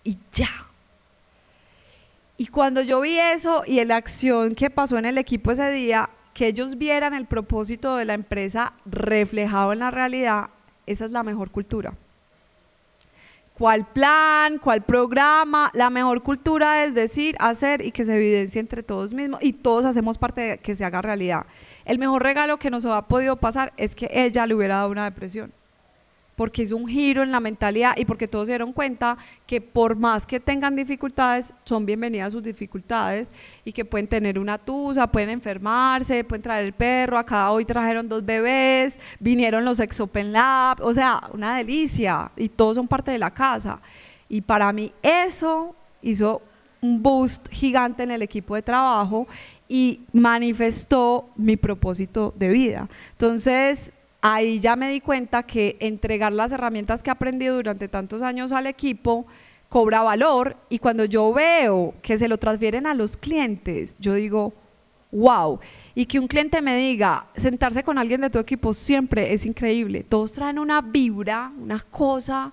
A: Y ya. Y cuando yo vi eso y la acción que pasó en el equipo ese día, que ellos vieran el propósito de la empresa reflejado en la realidad, esa es la mejor cultura cuál plan, cuál programa. La mejor cultura es decir, hacer y que se evidencie entre todos mismos y todos hacemos parte de que se haga realidad. El mejor regalo que nos ha podido pasar es que ella le hubiera dado una depresión porque hizo un giro en la mentalidad y porque todos se dieron cuenta que por más que tengan dificultades, son bienvenidas sus dificultades y que pueden tener una tusa, pueden enfermarse, pueden traer el perro, acá hoy trajeron dos bebés, vinieron los ex Open Lab, o sea, una delicia y todos son parte de la casa. Y para mí eso hizo un boost gigante en el equipo de trabajo y manifestó mi propósito de vida. Entonces, ahí ya me di cuenta que entregar las herramientas que he aprendido durante tantos años al equipo cobra valor y cuando yo veo que se lo transfieren a los clientes, yo digo, wow. Y que un cliente me diga, sentarse con alguien de tu equipo siempre es increíble. Todos traen una vibra, una cosa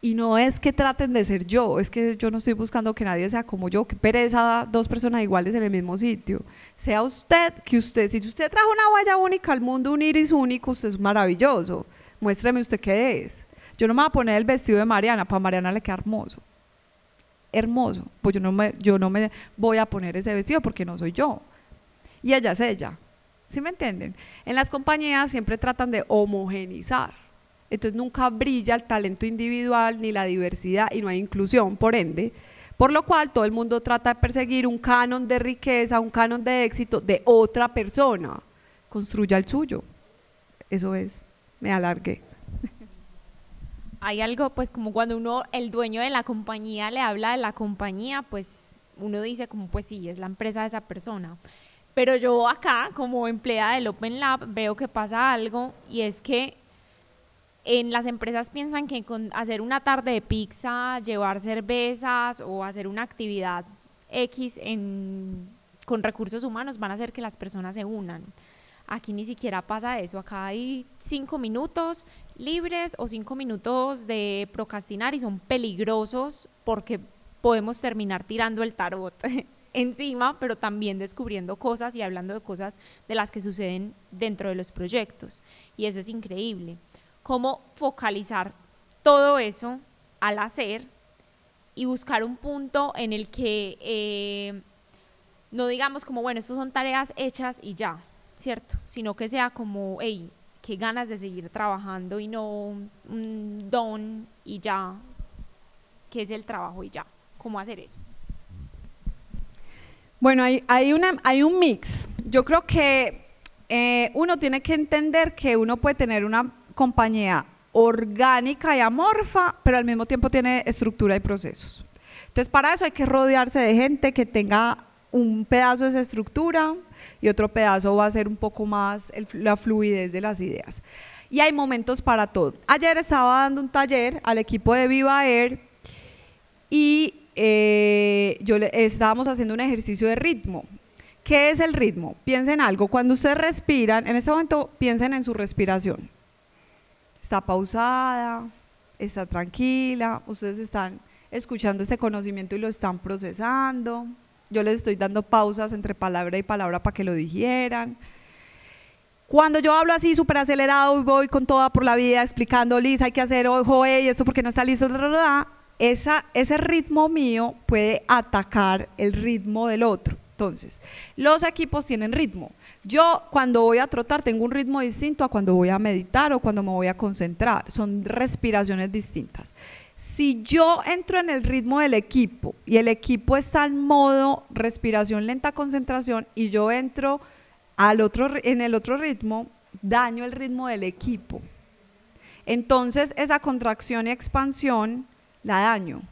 A: y no es que traten de ser yo, es que yo no estoy buscando que nadie sea como yo, que pereza dos personas iguales en el mismo sitio. Sea usted, que usted, si usted trajo una huella única al mundo, un iris único, usted es maravilloso. Muéstreme usted qué es. Yo no me voy a poner el vestido de Mariana, para Mariana le queda hermoso. Hermoso. Pues yo no me, yo no me voy a poner ese vestido porque no soy yo. Y ella es ella. ¿Sí me entienden? En las compañías siempre tratan de homogenizar entonces nunca brilla el talento individual ni la diversidad y no hay inclusión, por ende. Por lo cual todo el mundo trata de perseguir un canon de riqueza, un canon de éxito de otra persona. Construya el suyo. Eso es. Me alargué.
B: Hay algo, pues como cuando uno, el dueño de la compañía le habla de la compañía, pues uno dice como, pues sí, es la empresa de esa persona. Pero yo acá, como empleada del Open Lab, veo que pasa algo y es que en las empresas piensan que con hacer una tarde de pizza, llevar cervezas o hacer una actividad X con recursos humanos van a hacer que las personas se unan. Aquí ni siquiera pasa eso, acá hay cinco minutos libres o cinco minutos de procrastinar y son peligrosos porque podemos terminar tirando el tarot encima, pero también descubriendo cosas y hablando de cosas de las que suceden dentro de los proyectos. Y eso es increíble cómo focalizar todo eso al hacer y buscar un punto en el que eh, no digamos como, bueno, estos son tareas hechas y ya, ¿cierto? Sino que sea como, hey, qué ganas de seguir trabajando y no un don y ya, que es el trabajo y ya. ¿Cómo hacer eso?
A: Bueno, hay, hay, una, hay un mix. Yo creo que eh, uno tiene que entender que uno puede tener una compañía orgánica y amorfa, pero al mismo tiempo tiene estructura y procesos. Entonces, para eso hay que rodearse de gente que tenga un pedazo de esa estructura, y otro pedazo va a ser un poco más la fluidez de las ideas. Y hay momentos para todo. Ayer estaba dando un taller al equipo de Viva Air y eh, yo le, estábamos haciendo un ejercicio de ritmo. ¿Qué es el ritmo? Piensen algo. Cuando ustedes respiran, en ese momento piensen en su respiración. Está pausada, está tranquila, ustedes están escuchando este conocimiento y lo están procesando. Yo les estoy dando pausas entre palabra y palabra para que lo dijeran. Cuando yo hablo así súper acelerado voy con toda por la vida explicando, Liz, hay que hacer, ojo, y esto porque no está listo, esa, ese ritmo mío puede atacar el ritmo del otro. Entonces, los equipos tienen ritmo. Yo cuando voy a trotar tengo un ritmo distinto a cuando voy a meditar o cuando me voy a concentrar. Son respiraciones distintas. Si yo entro en el ritmo del equipo y el equipo está en modo respiración lenta, concentración y yo entro al otro, en el otro ritmo, daño el ritmo del equipo. Entonces esa contracción y expansión la daño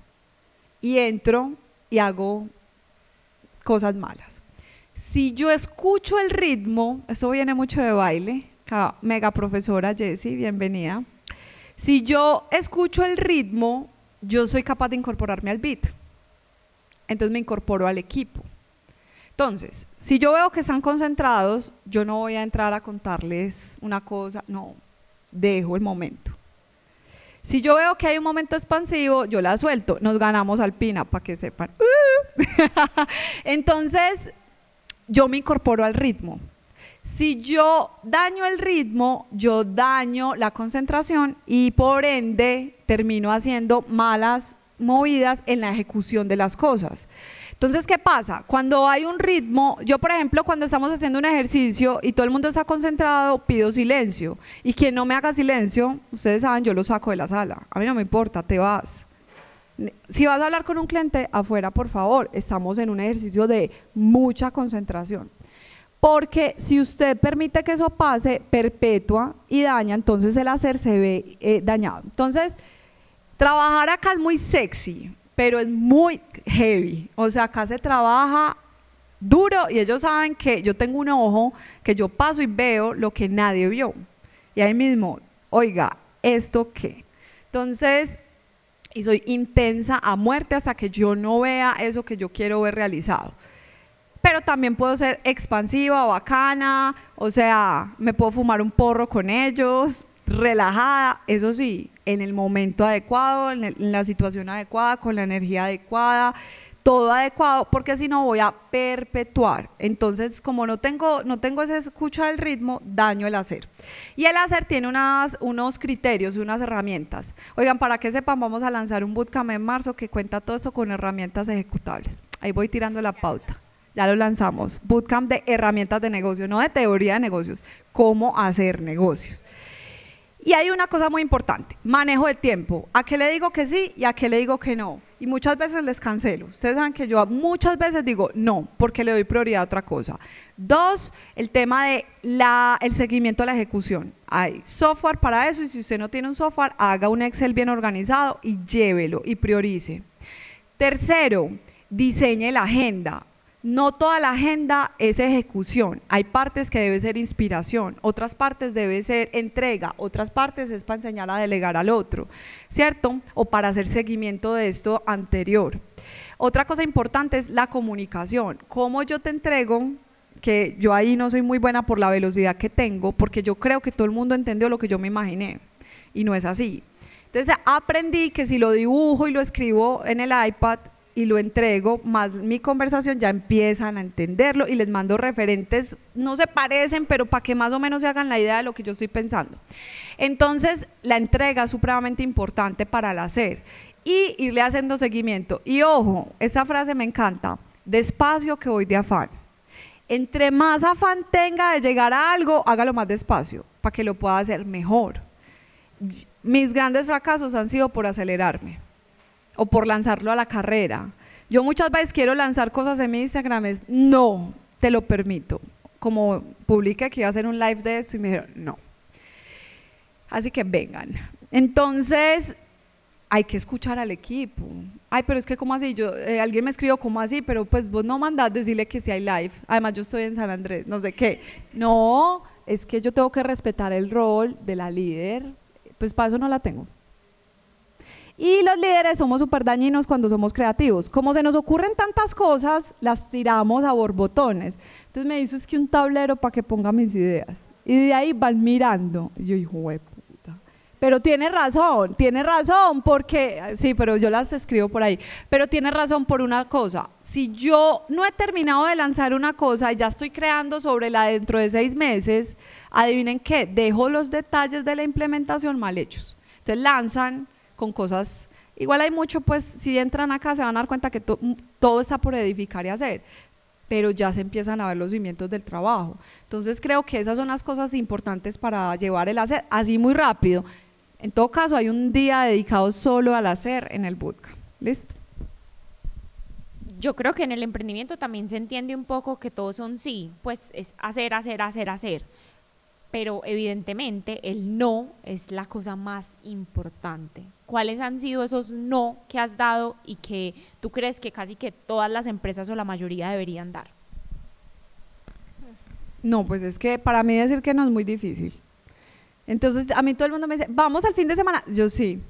A: y entro y hago cosas malas. Si yo escucho el ritmo, eso viene mucho de baile, mega profesora Jessie, bienvenida. Si yo escucho el ritmo, yo soy capaz de incorporarme al beat. Entonces me incorporo al equipo. Entonces, si yo veo que están concentrados, yo no voy a entrar a contarles una cosa, no, dejo el momento. Si yo veo que hay un momento expansivo, yo la suelto, nos ganamos alpina, para que sepan. Entonces, yo me incorporo al ritmo. Si yo daño el ritmo, yo daño la concentración y por ende termino haciendo malas movidas en la ejecución de las cosas. Entonces, ¿qué pasa? Cuando hay un ritmo, yo por ejemplo, cuando estamos haciendo un ejercicio y todo el mundo está concentrado, pido silencio. Y quien no me haga silencio, ustedes saben, yo lo saco de la sala. A mí no me importa, te vas. Si vas a hablar con un cliente, afuera, por favor, estamos en un ejercicio de mucha concentración. Porque si usted permite que eso pase, perpetúa y daña, entonces el hacer se ve eh, dañado. Entonces, trabajar acá es muy sexy, pero es muy heavy. O sea, acá se trabaja duro y ellos saben que yo tengo un ojo que yo paso y veo lo que nadie vio. Y ahí mismo, oiga, ¿esto qué? Entonces, y soy intensa a muerte hasta que yo no vea eso que yo quiero ver realizado pero también puedo ser expansiva, bacana, o sea, me puedo fumar un porro con ellos, relajada, eso sí, en el momento adecuado, en, la situación adecuada, con la energía adecuada, todo adecuado, porque si no voy a perpetuar. Entonces, como no tengo, no tengo esa escucha del ritmo, daño el hacer. Y el hacer tiene unos criterios unas herramientas. Oigan, para que sepan, vamos a lanzar un bootcamp en marzo que cuenta todo eso con herramientas ejecutables. Ahí voy tirando la pauta ya lo lanzamos, Bootcamp de herramientas de negocio, no de teoría de negocios, cómo hacer negocios. Y hay una cosa muy importante, manejo de tiempo. ¿A qué le digo que sí y a qué le digo que no? Y muchas veces les cancelo. Ustedes saben que yo muchas veces digo no, porque le doy prioridad a otra cosa. Dos, el tema de la, el seguimiento de la ejecución. Hay software para eso y si usted no tiene un software, haga un Excel bien organizado y llévelo y priorice. Tercero, diseñe la agenda no toda la agenda es ejecución. Hay partes que debe ser inspiración, otras partes debe ser entrega, otras partes es para enseñar a delegar al otro, ¿cierto? O para hacer seguimiento de esto anterior. Otra cosa importante es la comunicación. ¿Cómo yo te entrego? Que yo ahí no soy muy buena por la velocidad que tengo, porque yo creo que todo el mundo entendió lo que yo me imaginé. Y no es así. Entonces aprendí que si lo dibujo y lo escribo en el iPad, y lo entrego, más mi conversación ya empiezan a entenderlo y les mando referentes, no se parecen, pero para que más o menos se hagan la idea de lo que yo estoy pensando. Entonces, la entrega es supremamente importante para el hacer y irle haciendo seguimiento. Y ojo, esta frase me encanta, despacio que voy de afán. Entre más afán tenga de llegar a algo, hágalo más despacio, para que lo pueda hacer mejor. Mis grandes fracasos han sido por acelerarme o por lanzarlo a la carrera. Yo muchas veces quiero lanzar cosas en mi Instagram, es no, te lo permito. Como publica que iba a hacer un live de eso y me dijeron, no. Así que vengan. Entonces, hay que escuchar al equipo. Ay, pero es que como así, yo, eh, alguien me escribió como así, pero pues vos no mandás decirle que si hay live. Además yo estoy en San Andrés, no sé qué. No, es que yo tengo que respetar el rol de la líder, pues para eso no la tengo. Y los líderes somos súper dañinos cuando somos creativos. Como se nos ocurren tantas cosas, las tiramos a borbotones. Entonces me hizo es que un tablero para que ponga mis ideas. Y de ahí van mirando. Y yo, hijo de puta. Pero tiene razón, tiene razón, porque, sí, pero yo las escribo por ahí. Pero tiene razón por una cosa. Si yo no he terminado de lanzar una cosa y ya estoy creando sobre la dentro de seis meses, adivinen qué, dejo los detalles de la implementación mal hechos. Entonces lanzan con cosas, igual hay mucho, pues si entran acá se van a dar cuenta que todo está por edificar y hacer, pero ya se empiezan a ver los cimientos del trabajo. Entonces creo que esas son las cosas importantes para llevar el hacer, así muy rápido. En todo caso, hay un día dedicado solo al hacer en el bootcamp. ¿Listo?
B: Yo creo que en el emprendimiento también se entiende un poco que todos son sí, pues es hacer, hacer, hacer, hacer pero evidentemente el no es la cosa más importante. ¿Cuáles han sido esos no que has dado y que tú crees que casi que todas las empresas o la mayoría deberían dar?
A: No, pues es que para mí decir que no es muy difícil. Entonces a mí todo el mundo me dice, vamos al fin de semana. Yo sí.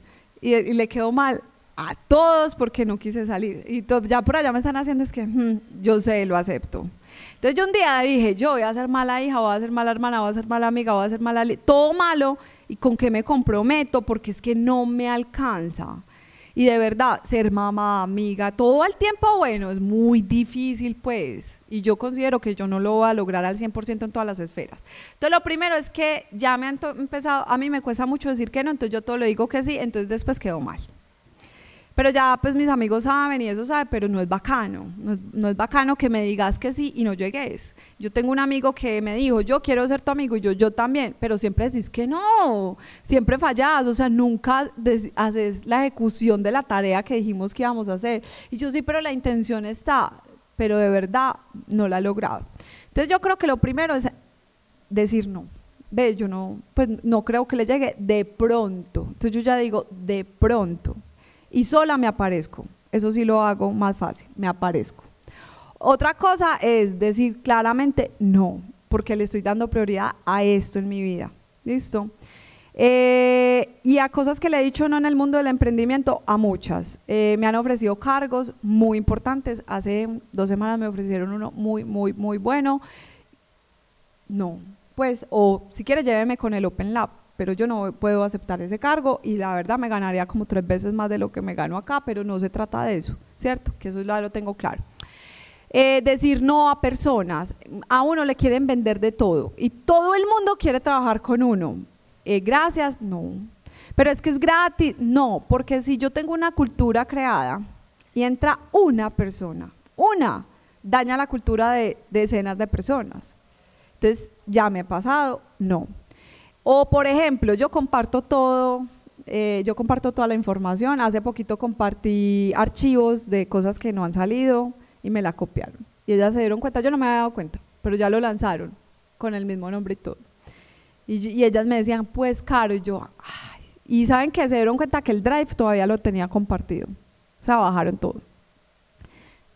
A: Y, le quedo mal a todos porque no quise salir. Y ya por allá me están haciendo es que hmm, yo sé, lo acepto. Entonces yo un día dije, yo voy a ser mala hija, voy a ser mala hermana, voy a ser mala amiga, voy a ser mala... Todo malo y con qué me comprometo porque es que no me alcanza. Y de verdad, ser mamá, amiga, todo el tiempo bueno es muy difícil pues. Y yo considero que yo no lo voy a lograr al 100% en todas las esferas. Entonces lo primero es que ya me han empezado, a mí me cuesta mucho decir que no, entonces yo todo lo digo que sí, entonces después quedo mal. Pero ya pues mis amigos saben y eso sabe, pero no es bacano, no es, bacano que me digas que sí y no llegues. Yo tengo un amigo que me dijo, yo quiero ser tu amigo y yo, yo también, pero siempre decís que no, siempre fallas, o sea, nunca haces la ejecución de la tarea que dijimos que íbamos a hacer. Y yo sí, pero la intención está, pero de verdad no la he logrado. Entonces yo creo que lo primero es decir no. Ve, yo no, pues no creo que le llegue de pronto. Entonces yo ya digo de pronto y sola me aparezco. Eso sí lo hago más fácil, me aparezco. Otra cosa es decir claramente no, porque le estoy dando prioridad a esto en mi vida. ¿Listo? Eh, y a cosas que le he dicho no en el mundo del emprendimiento, a muchas. Eh, me han ofrecido cargos muy importantes. Hace dos semanas me ofrecieron uno muy, muy, muy bueno. No, pues, o si quiere lléveme con el Open Lab pero yo no puedo aceptar ese cargo y la verdad me ganaría como tres veces más de lo que me gano acá, pero no se trata de eso, ¿cierto? Que eso lo, lo tengo claro. Eh, decir no a personas, a uno le quieren vender de todo y todo el mundo quiere trabajar con uno. Eh, gracias, no. Pero es que es gratis, no, porque si yo tengo una cultura creada y entra una persona, una, daña la cultura de decenas de personas. Entonces, ya me ha pasado, no. O por ejemplo, yo comparto todo, eh, yo comparto toda la información. Hace poquito compartí archivos de cosas que no han salido y me la copiaron. Y ellas se dieron cuenta, yo no me había dado cuenta, pero ya lo lanzaron con el mismo nombre y todo. Y, ellas me decían, pues caro, y yo, ay. y saben que se dieron cuenta que el drive todavía lo tenía compartido. O sea, bajaron todo.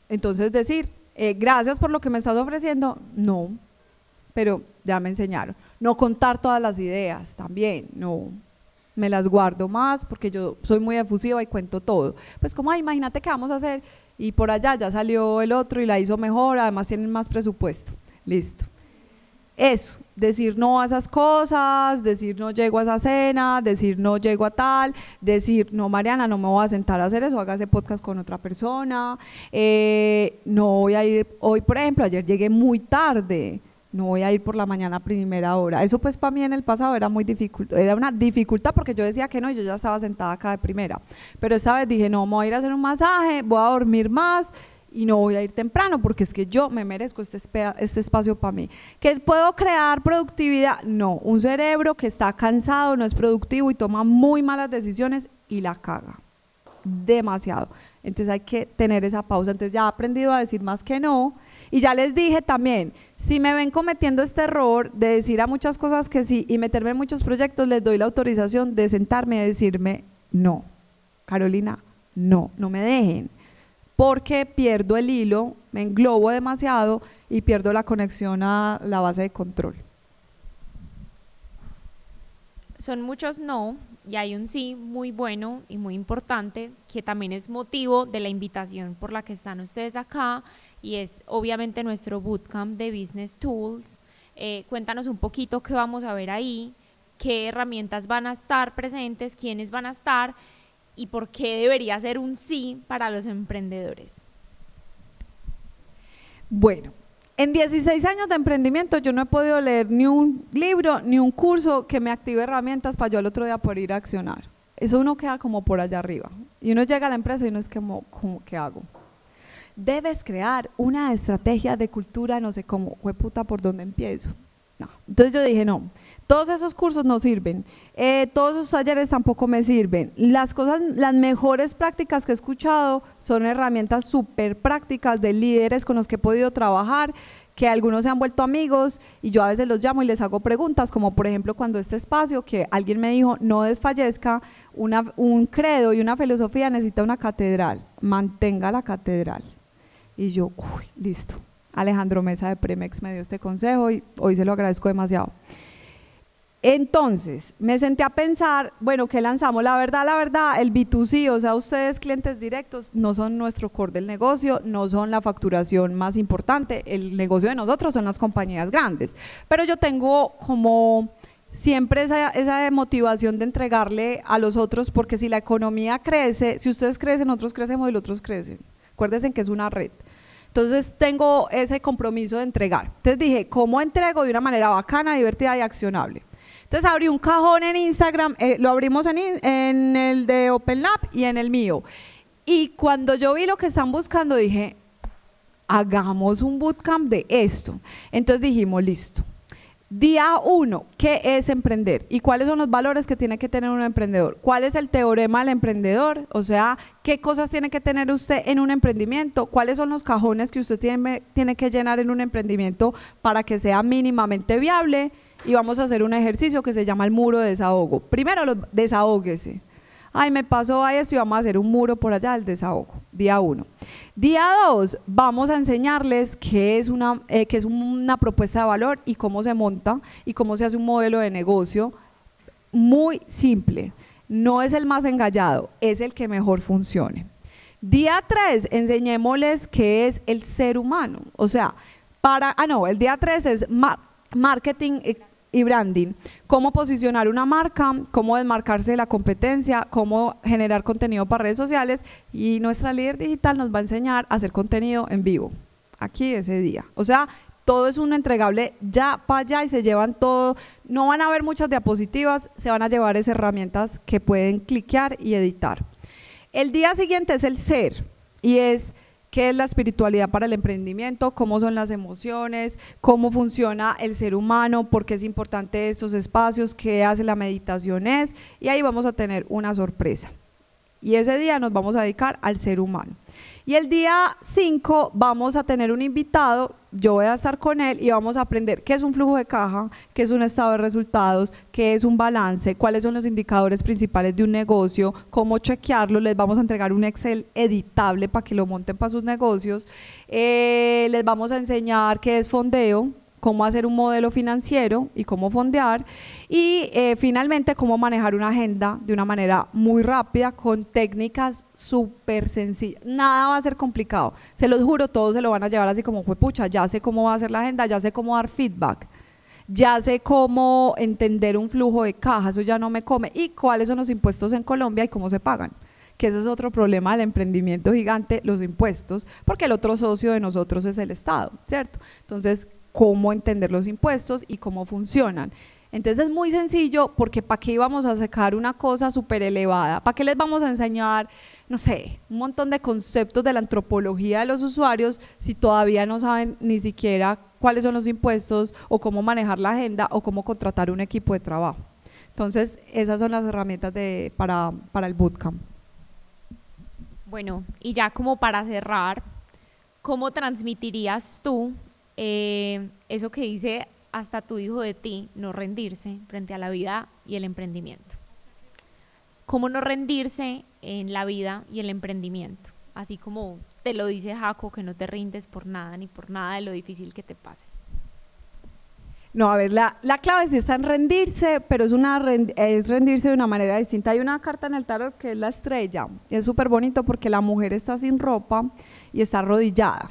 A: Entonces decir, eh, gracias por lo que me estás ofreciendo, no, pero ya me enseñaron. No contar todas las ideas también, no, me las guardo más porque yo soy muy efusiva y cuento todo. Pues como, imagínate qué vamos a hacer y por allá ya salió el otro y la hizo mejor, además tienen más presupuesto. Listo. Eso, decir no a esas cosas, decir no llego a esa cena, decir no llego a tal, decir no Mariana, no me voy a sentar a hacer eso, hágase podcast con otra persona, eh, no voy a ir hoy, por ejemplo, ayer llegué muy tarde, no voy a ir por la mañana a primera hora. Eso pues para mí en el pasado era muy difícil, era una dificultad porque yo decía que no yo ya estaba sentada acá de primera. Pero esta vez dije, no, me voy a ir a hacer un masaje, voy a dormir más y no voy a ir temprano porque es que yo me merezco este, este espacio para mí. ¿Que puedo crear productividad? No, un cerebro que está cansado, no es productivo y toma muy malas decisiones y la caga. Demasiado. Entonces hay que tener esa pausa. Entonces ya he aprendido a decir más que no y ya les dije también, si me ven cometiendo este error de decir a muchas cosas que sí y meterme en muchos proyectos, les doy la autorización de sentarme y decirme no. Carolina, no, no me dejen, porque pierdo el hilo, me englobo demasiado y pierdo la conexión a la base de control.
B: Son muchos no y hay un sí muy bueno y muy importante que también es motivo de la invitación por la que están ustedes acá y es obviamente nuestro bootcamp de Business Tools. Eh, cuéntanos un poquito qué vamos a ver ahí, qué herramientas van a estar presentes, quiénes van a estar y por qué debería ser un sí para los emprendedores.
A: Bueno, en 16 años de emprendimiento yo no he podido leer ni un libro ni un curso que me active herramientas para yo al otro día poder ir a accionar. Eso uno queda como por allá arriba. Y uno llega a la empresa y uno es como, ¿qué hago? Debes crear una estrategia de cultura, no sé cómo, puta, ¿por dónde empiezo? No. Entonces yo dije, no, todos esos cursos no sirven, eh, todos esos talleres tampoco me sirven. Las cosas, las mejores prácticas que he escuchado son herramientas súper prácticas de líderes con los que he podido trabajar, que algunos se han vuelto amigos y yo a veces los llamo y les hago preguntas, como por ejemplo cuando este espacio que alguien me dijo, no desfallezca, una, un credo y una filosofía necesita una catedral, mantenga la catedral. Y yo, uy, listo. Alejandro Mesa de Premex me dio este consejo y hoy se lo agradezco demasiado. Entonces, me senté a pensar, bueno, ¿qué lanzamos? La verdad, la verdad, el B2C, o sea, ustedes clientes directos, no son nuestro core del negocio, no son la facturación más importante, el negocio de nosotros son las compañías grandes. Pero yo tengo como siempre esa, esa motivación de entregarle a los otros, porque si la economía crece, si ustedes crecen, otros crecemos y los otros crecen. Acuérdense que es una red. Entonces tengo ese compromiso de entregar. Entonces dije, ¿cómo entrego de una manera bacana, divertida y accionable? Entonces abrí un cajón en Instagram, eh, lo abrimos en, en el de OpenLab y en el mío. Y cuando yo vi lo que están buscando, dije, hagamos un bootcamp de esto. Entonces dijimos, listo. Día uno, ¿qué es emprender? ¿Y cuáles son los valores que tiene que tener un emprendedor? ¿Cuál es el teorema del emprendedor? O sea, ¿qué cosas tiene que tener usted en un emprendimiento? ¿Cuáles son los cajones que usted tiene, tiene que llenar en un emprendimiento para que sea mínimamente viable? y vamos a hacer un ejercicio que se llama el muro de desahogo. Primero, desahóguese. Ay, me pasó a esto y vamos a hacer un muro por allá del desahogo. Día uno. Día dos, vamos a enseñarles qué es, una, eh, qué es una propuesta de valor y cómo se monta y cómo se hace un modelo de negocio muy simple. No es el más engallado, es el que mejor funcione. Día tres, enseñémosles qué es el ser humano. O sea, para, ah no, el día tres es marketing eh, y branding, cómo posicionar una marca, cómo desmarcarse de la competencia, cómo generar contenido para redes sociales y nuestra líder digital nos va a enseñar a hacer contenido en vivo, aquí ese día. O sea, todo es un entregable ya para allá y se llevan todo, no van a haber muchas diapositivas, se van a llevar esas herramientas que pueden cliquear y editar. El día siguiente es el ser y es qué es la espiritualidad para el emprendimiento, cómo son las emociones, cómo funciona el ser humano, por qué es importante estos espacios, qué hace la meditación es, y ahí vamos a tener una sorpresa. Y ese día nos vamos a dedicar al ser humano. Y el día 5 vamos a tener un invitado, yo voy a estar con él y vamos a aprender qué es un flujo de caja, qué es un estado de resultados, qué es un balance, cuáles son los indicadores principales de un negocio, cómo chequearlo. Les vamos a entregar un Excel editable para que lo monten para sus negocios. Eh, les vamos a enseñar qué es fondeo, cómo hacer un modelo financiero y cómo fondear. Y eh, finalmente, cómo manejar una agenda de una manera muy rápida con técnicas súper sencillas. Nada va a ser complicado. Se los juro, todos se lo van a llevar así como fue pucha, ya sé cómo va a ser la agenda, ya sé cómo dar feedback. Ya sé cómo entender un flujo de caja, eso ya no me come. Y cuáles son los impuestos en Colombia y cómo se pagan que ese es otro problema del emprendimiento gigante, los impuestos, porque el otro socio de nosotros es el Estado, ¿cierto? Entonces, cómo entender los impuestos y cómo funcionan. Entonces es muy sencillo porque ¿para qué íbamos a sacar una cosa súper elevada? ¿Para qué les vamos a enseñar, no sé, un montón de conceptos de la antropología de los usuarios si todavía no saben ni siquiera cuáles son los impuestos o cómo manejar la agenda o cómo contratar un equipo de trabajo? Entonces esas son las herramientas de, para, para el bootcamp.
B: Bueno, y ya como para cerrar, ¿cómo transmitirías tú eh, eso que dice hasta tu hijo de ti, no rendirse frente a la vida y el emprendimiento. cómo no rendirse en la vida y el emprendimiento, así como te lo dice Jaco, que no te rindes por nada ni por nada de lo difícil que te pase.
A: No, a ver, la, la clave sí está en rendirse, pero es, una, es rendirse de una manera distinta. Hay una carta en el tarot que es la estrella, y es súper bonito porque la mujer está sin ropa y está arrodillada,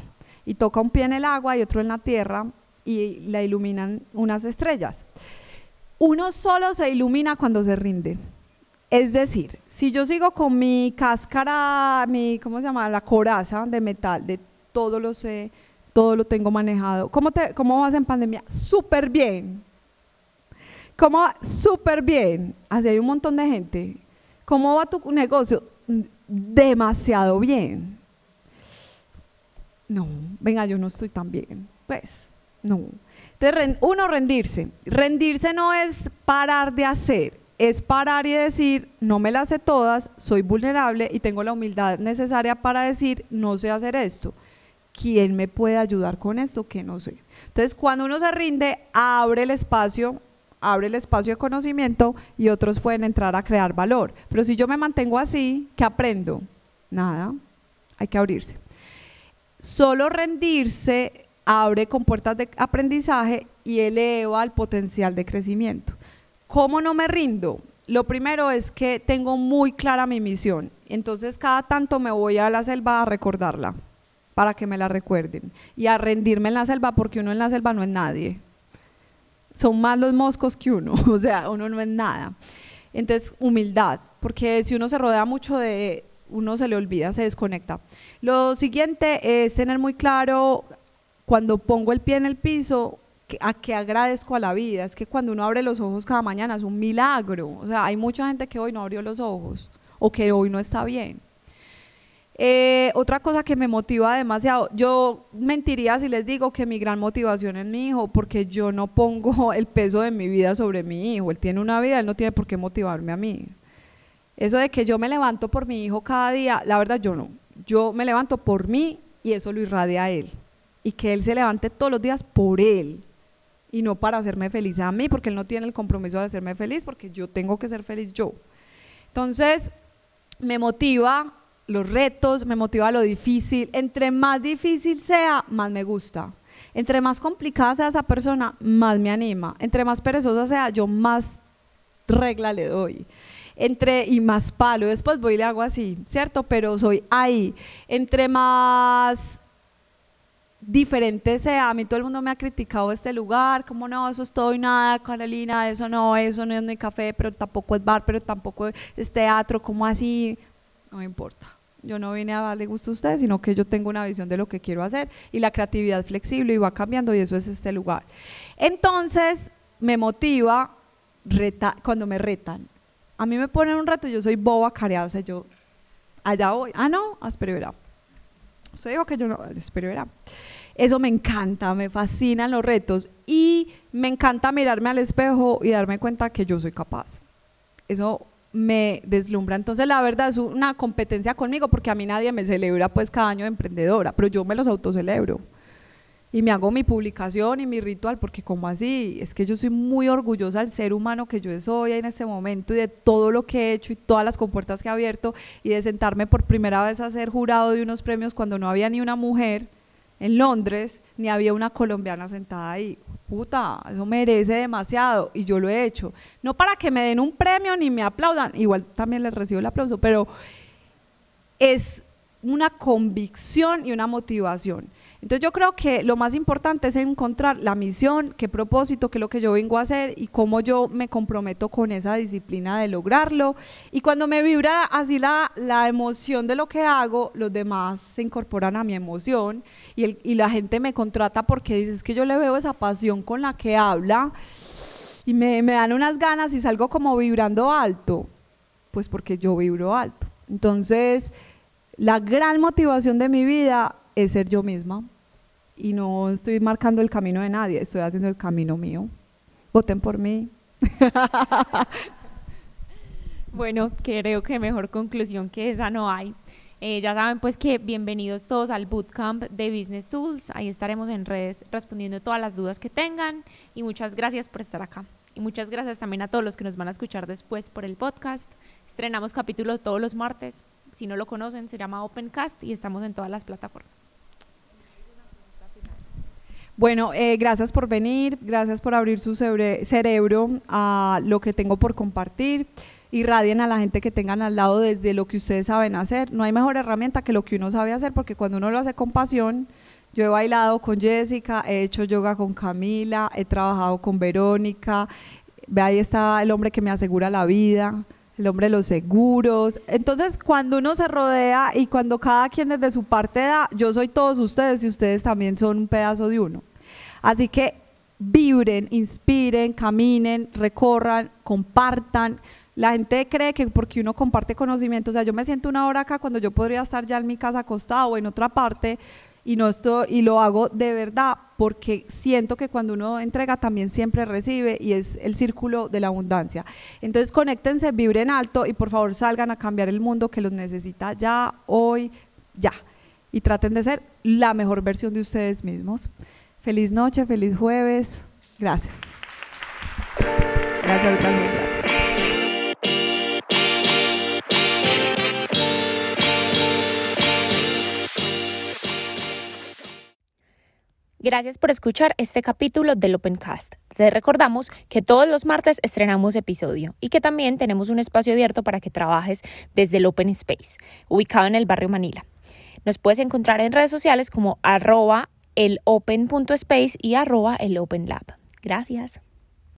A: y toca un pie en el agua y otro en la tierra, y la iluminan unas estrellas. Uno solo se ilumina cuando se rinde. Es decir, si yo sigo con mi cáscara, mi, ¿cómo se llama? La coraza de metal, de todo lo sé, todo lo tengo manejado. ¿Cómo, te, cómo vas en pandemia? Súper bien. ¿Cómo? Súper bien. Así hay un montón de gente. ¿Cómo va tu negocio? Demasiado bien. No, venga, yo no estoy tan bien. Pues, no. Entonces, uno, rendirse. Rendirse no es parar de hacer, es parar y decir, no me las sé todas, soy vulnerable y tengo la humildad necesaria para decir, no sé hacer esto. ¿Quién me puede ayudar con esto que no sé? Entonces, cuando uno se rinde, abre el espacio, abre el espacio de conocimiento y otros pueden entrar a crear valor. Pero si yo me mantengo así, ¿qué aprendo? Nada, hay que abrirse. Solo rendirse abre compuertas de aprendizaje y eleva el potencial de crecimiento. ¿Cómo no me rindo? Lo primero es que tengo muy clara mi misión, entonces cada tanto me voy a la selva a recordarla, para que me la recuerden, y a rendirme en la selva porque uno en la selva no es nadie. Son más los moscos que uno, o sea, uno no es nada. Entonces, humildad, porque si uno se rodea mucho de, uno se le olvida, se desconecta. Lo siguiente es tener muy claro cuando pongo el pie en el piso, a qué agradezco a la vida. Es que cuando uno abre los ojos cada mañana es un milagro. O sea, hay mucha gente que hoy no abrió los ojos o que hoy no está bien. Eh, otra cosa que me motiva demasiado, yo mentiría si les digo que mi gran motivación es mi hijo, porque yo no pongo el peso de mi vida sobre mi hijo. Él tiene una vida, él no tiene por qué motivarme a mí. Eso de que yo me levanto por mi hijo cada día, la verdad yo no. Yo me levanto por mí y eso lo irradia a él y que Él se levante todos los días por Él y no para hacerme feliz a mí, porque Él no tiene el compromiso de hacerme feliz, porque yo tengo que ser feliz yo. Entonces, me motiva los retos, me motiva lo difícil. Entre más difícil sea, más me gusta. Entre más complicada sea esa persona, más me anima. Entre más perezosa sea, yo más regla le doy. Entre y más palo, después voy y le hago así, ¿cierto? Pero soy ahí. Entre más diferente sea. A mí todo el mundo me ha criticado este lugar, como no, eso es todo y nada, Carolina, eso no, eso no es ni café, pero tampoco es bar, pero tampoco es teatro, como así? No me importa. Yo no vine a darle gusto a ustedes, sino que yo tengo una visión de lo que quiero hacer y la creatividad flexible y va cambiando y eso es este lugar. Entonces, me motiva cuando me retan. A mí me ponen un reto, yo soy boba, careada, o sea, yo allá voy. Ah, no, espera, verá. Usted dijo que yo no, espero verá. Eso me encanta, me fascinan los retos y me encanta mirarme al espejo y darme cuenta que yo soy capaz. Eso me deslumbra. Entonces, la verdad es una competencia conmigo porque a mí nadie me celebra pues cada año de emprendedora, pero yo me los autocelebro. Y me hago mi publicación y mi ritual porque como así, es que yo soy muy orgullosa del ser humano que yo soy en este momento y de todo lo que he hecho y todas las compuertas que he abierto y de sentarme por primera vez a ser jurado de unos premios cuando no había ni una mujer en Londres, ni había una colombiana sentada ahí. Puta, eso merece demasiado y yo lo he hecho. No para que me den un premio ni me aplaudan, igual también les recibo el aplauso, pero es una convicción y una motivación. Entonces yo creo que lo más importante es encontrar la misión, qué propósito, qué es lo que yo vengo a hacer y cómo yo me comprometo con esa disciplina de lograrlo. Y cuando me vibra así la, la emoción de lo que hago, los demás se incorporan a mi emoción y, el, y la gente me contrata porque dices que yo le veo esa pasión con la que habla y me, me dan unas ganas y salgo como vibrando alto, pues porque yo vibro alto. Entonces, la gran motivación de mi vida es ser yo misma y no estoy marcando el camino de nadie, estoy haciendo el camino mío. Voten por mí.
B: bueno, creo que mejor conclusión que esa no hay. Eh, ya saben pues que bienvenidos todos al Bootcamp de Business Tools. Ahí estaremos en redes respondiendo todas las dudas que tengan y muchas gracias por estar acá. Y muchas gracias también a todos los que nos van a escuchar después por el podcast. Estrenamos capítulos todos los martes. Si no lo conocen, se llama Opencast y estamos en todas las plataformas.
A: Bueno, eh, gracias por venir, gracias por abrir su cerebro a lo que tengo por compartir. Irradien a la gente que tengan al lado desde lo que ustedes saben hacer. No hay mejor herramienta que lo que uno sabe hacer, porque cuando uno lo hace con pasión, yo he bailado con Jessica, he hecho yoga con Camila, he trabajado con Verónica, ve ahí está el hombre que me asegura la vida, el hombre de los seguros. Entonces, cuando uno se rodea y cuando cada quien desde su parte da, yo soy todos ustedes y ustedes también son un pedazo de uno. Así que vibren, inspiren, caminen, recorran, compartan. La gente cree que porque uno comparte conocimiento, o sea, yo me siento una hora acá cuando yo podría estar ya en mi casa acostado o en otra parte y no estoy, y lo hago de verdad porque siento que cuando uno entrega también siempre recibe y es el círculo de la abundancia. Entonces conéctense, vibren alto y por favor salgan a cambiar el mundo que los necesita ya, hoy, ya. Y traten de ser la mejor versión de ustedes mismos. Feliz noche, feliz jueves. Gracias. Gracias, gracias.
B: Gracias por escuchar este capítulo del Opencast. Te recordamos que todos los martes estrenamos episodio y que también tenemos un espacio abierto para que trabajes desde el Open Space, ubicado en el barrio Manila. Nos puedes encontrar en redes sociales como arroba el open.space y arroba el open lab. Gracias.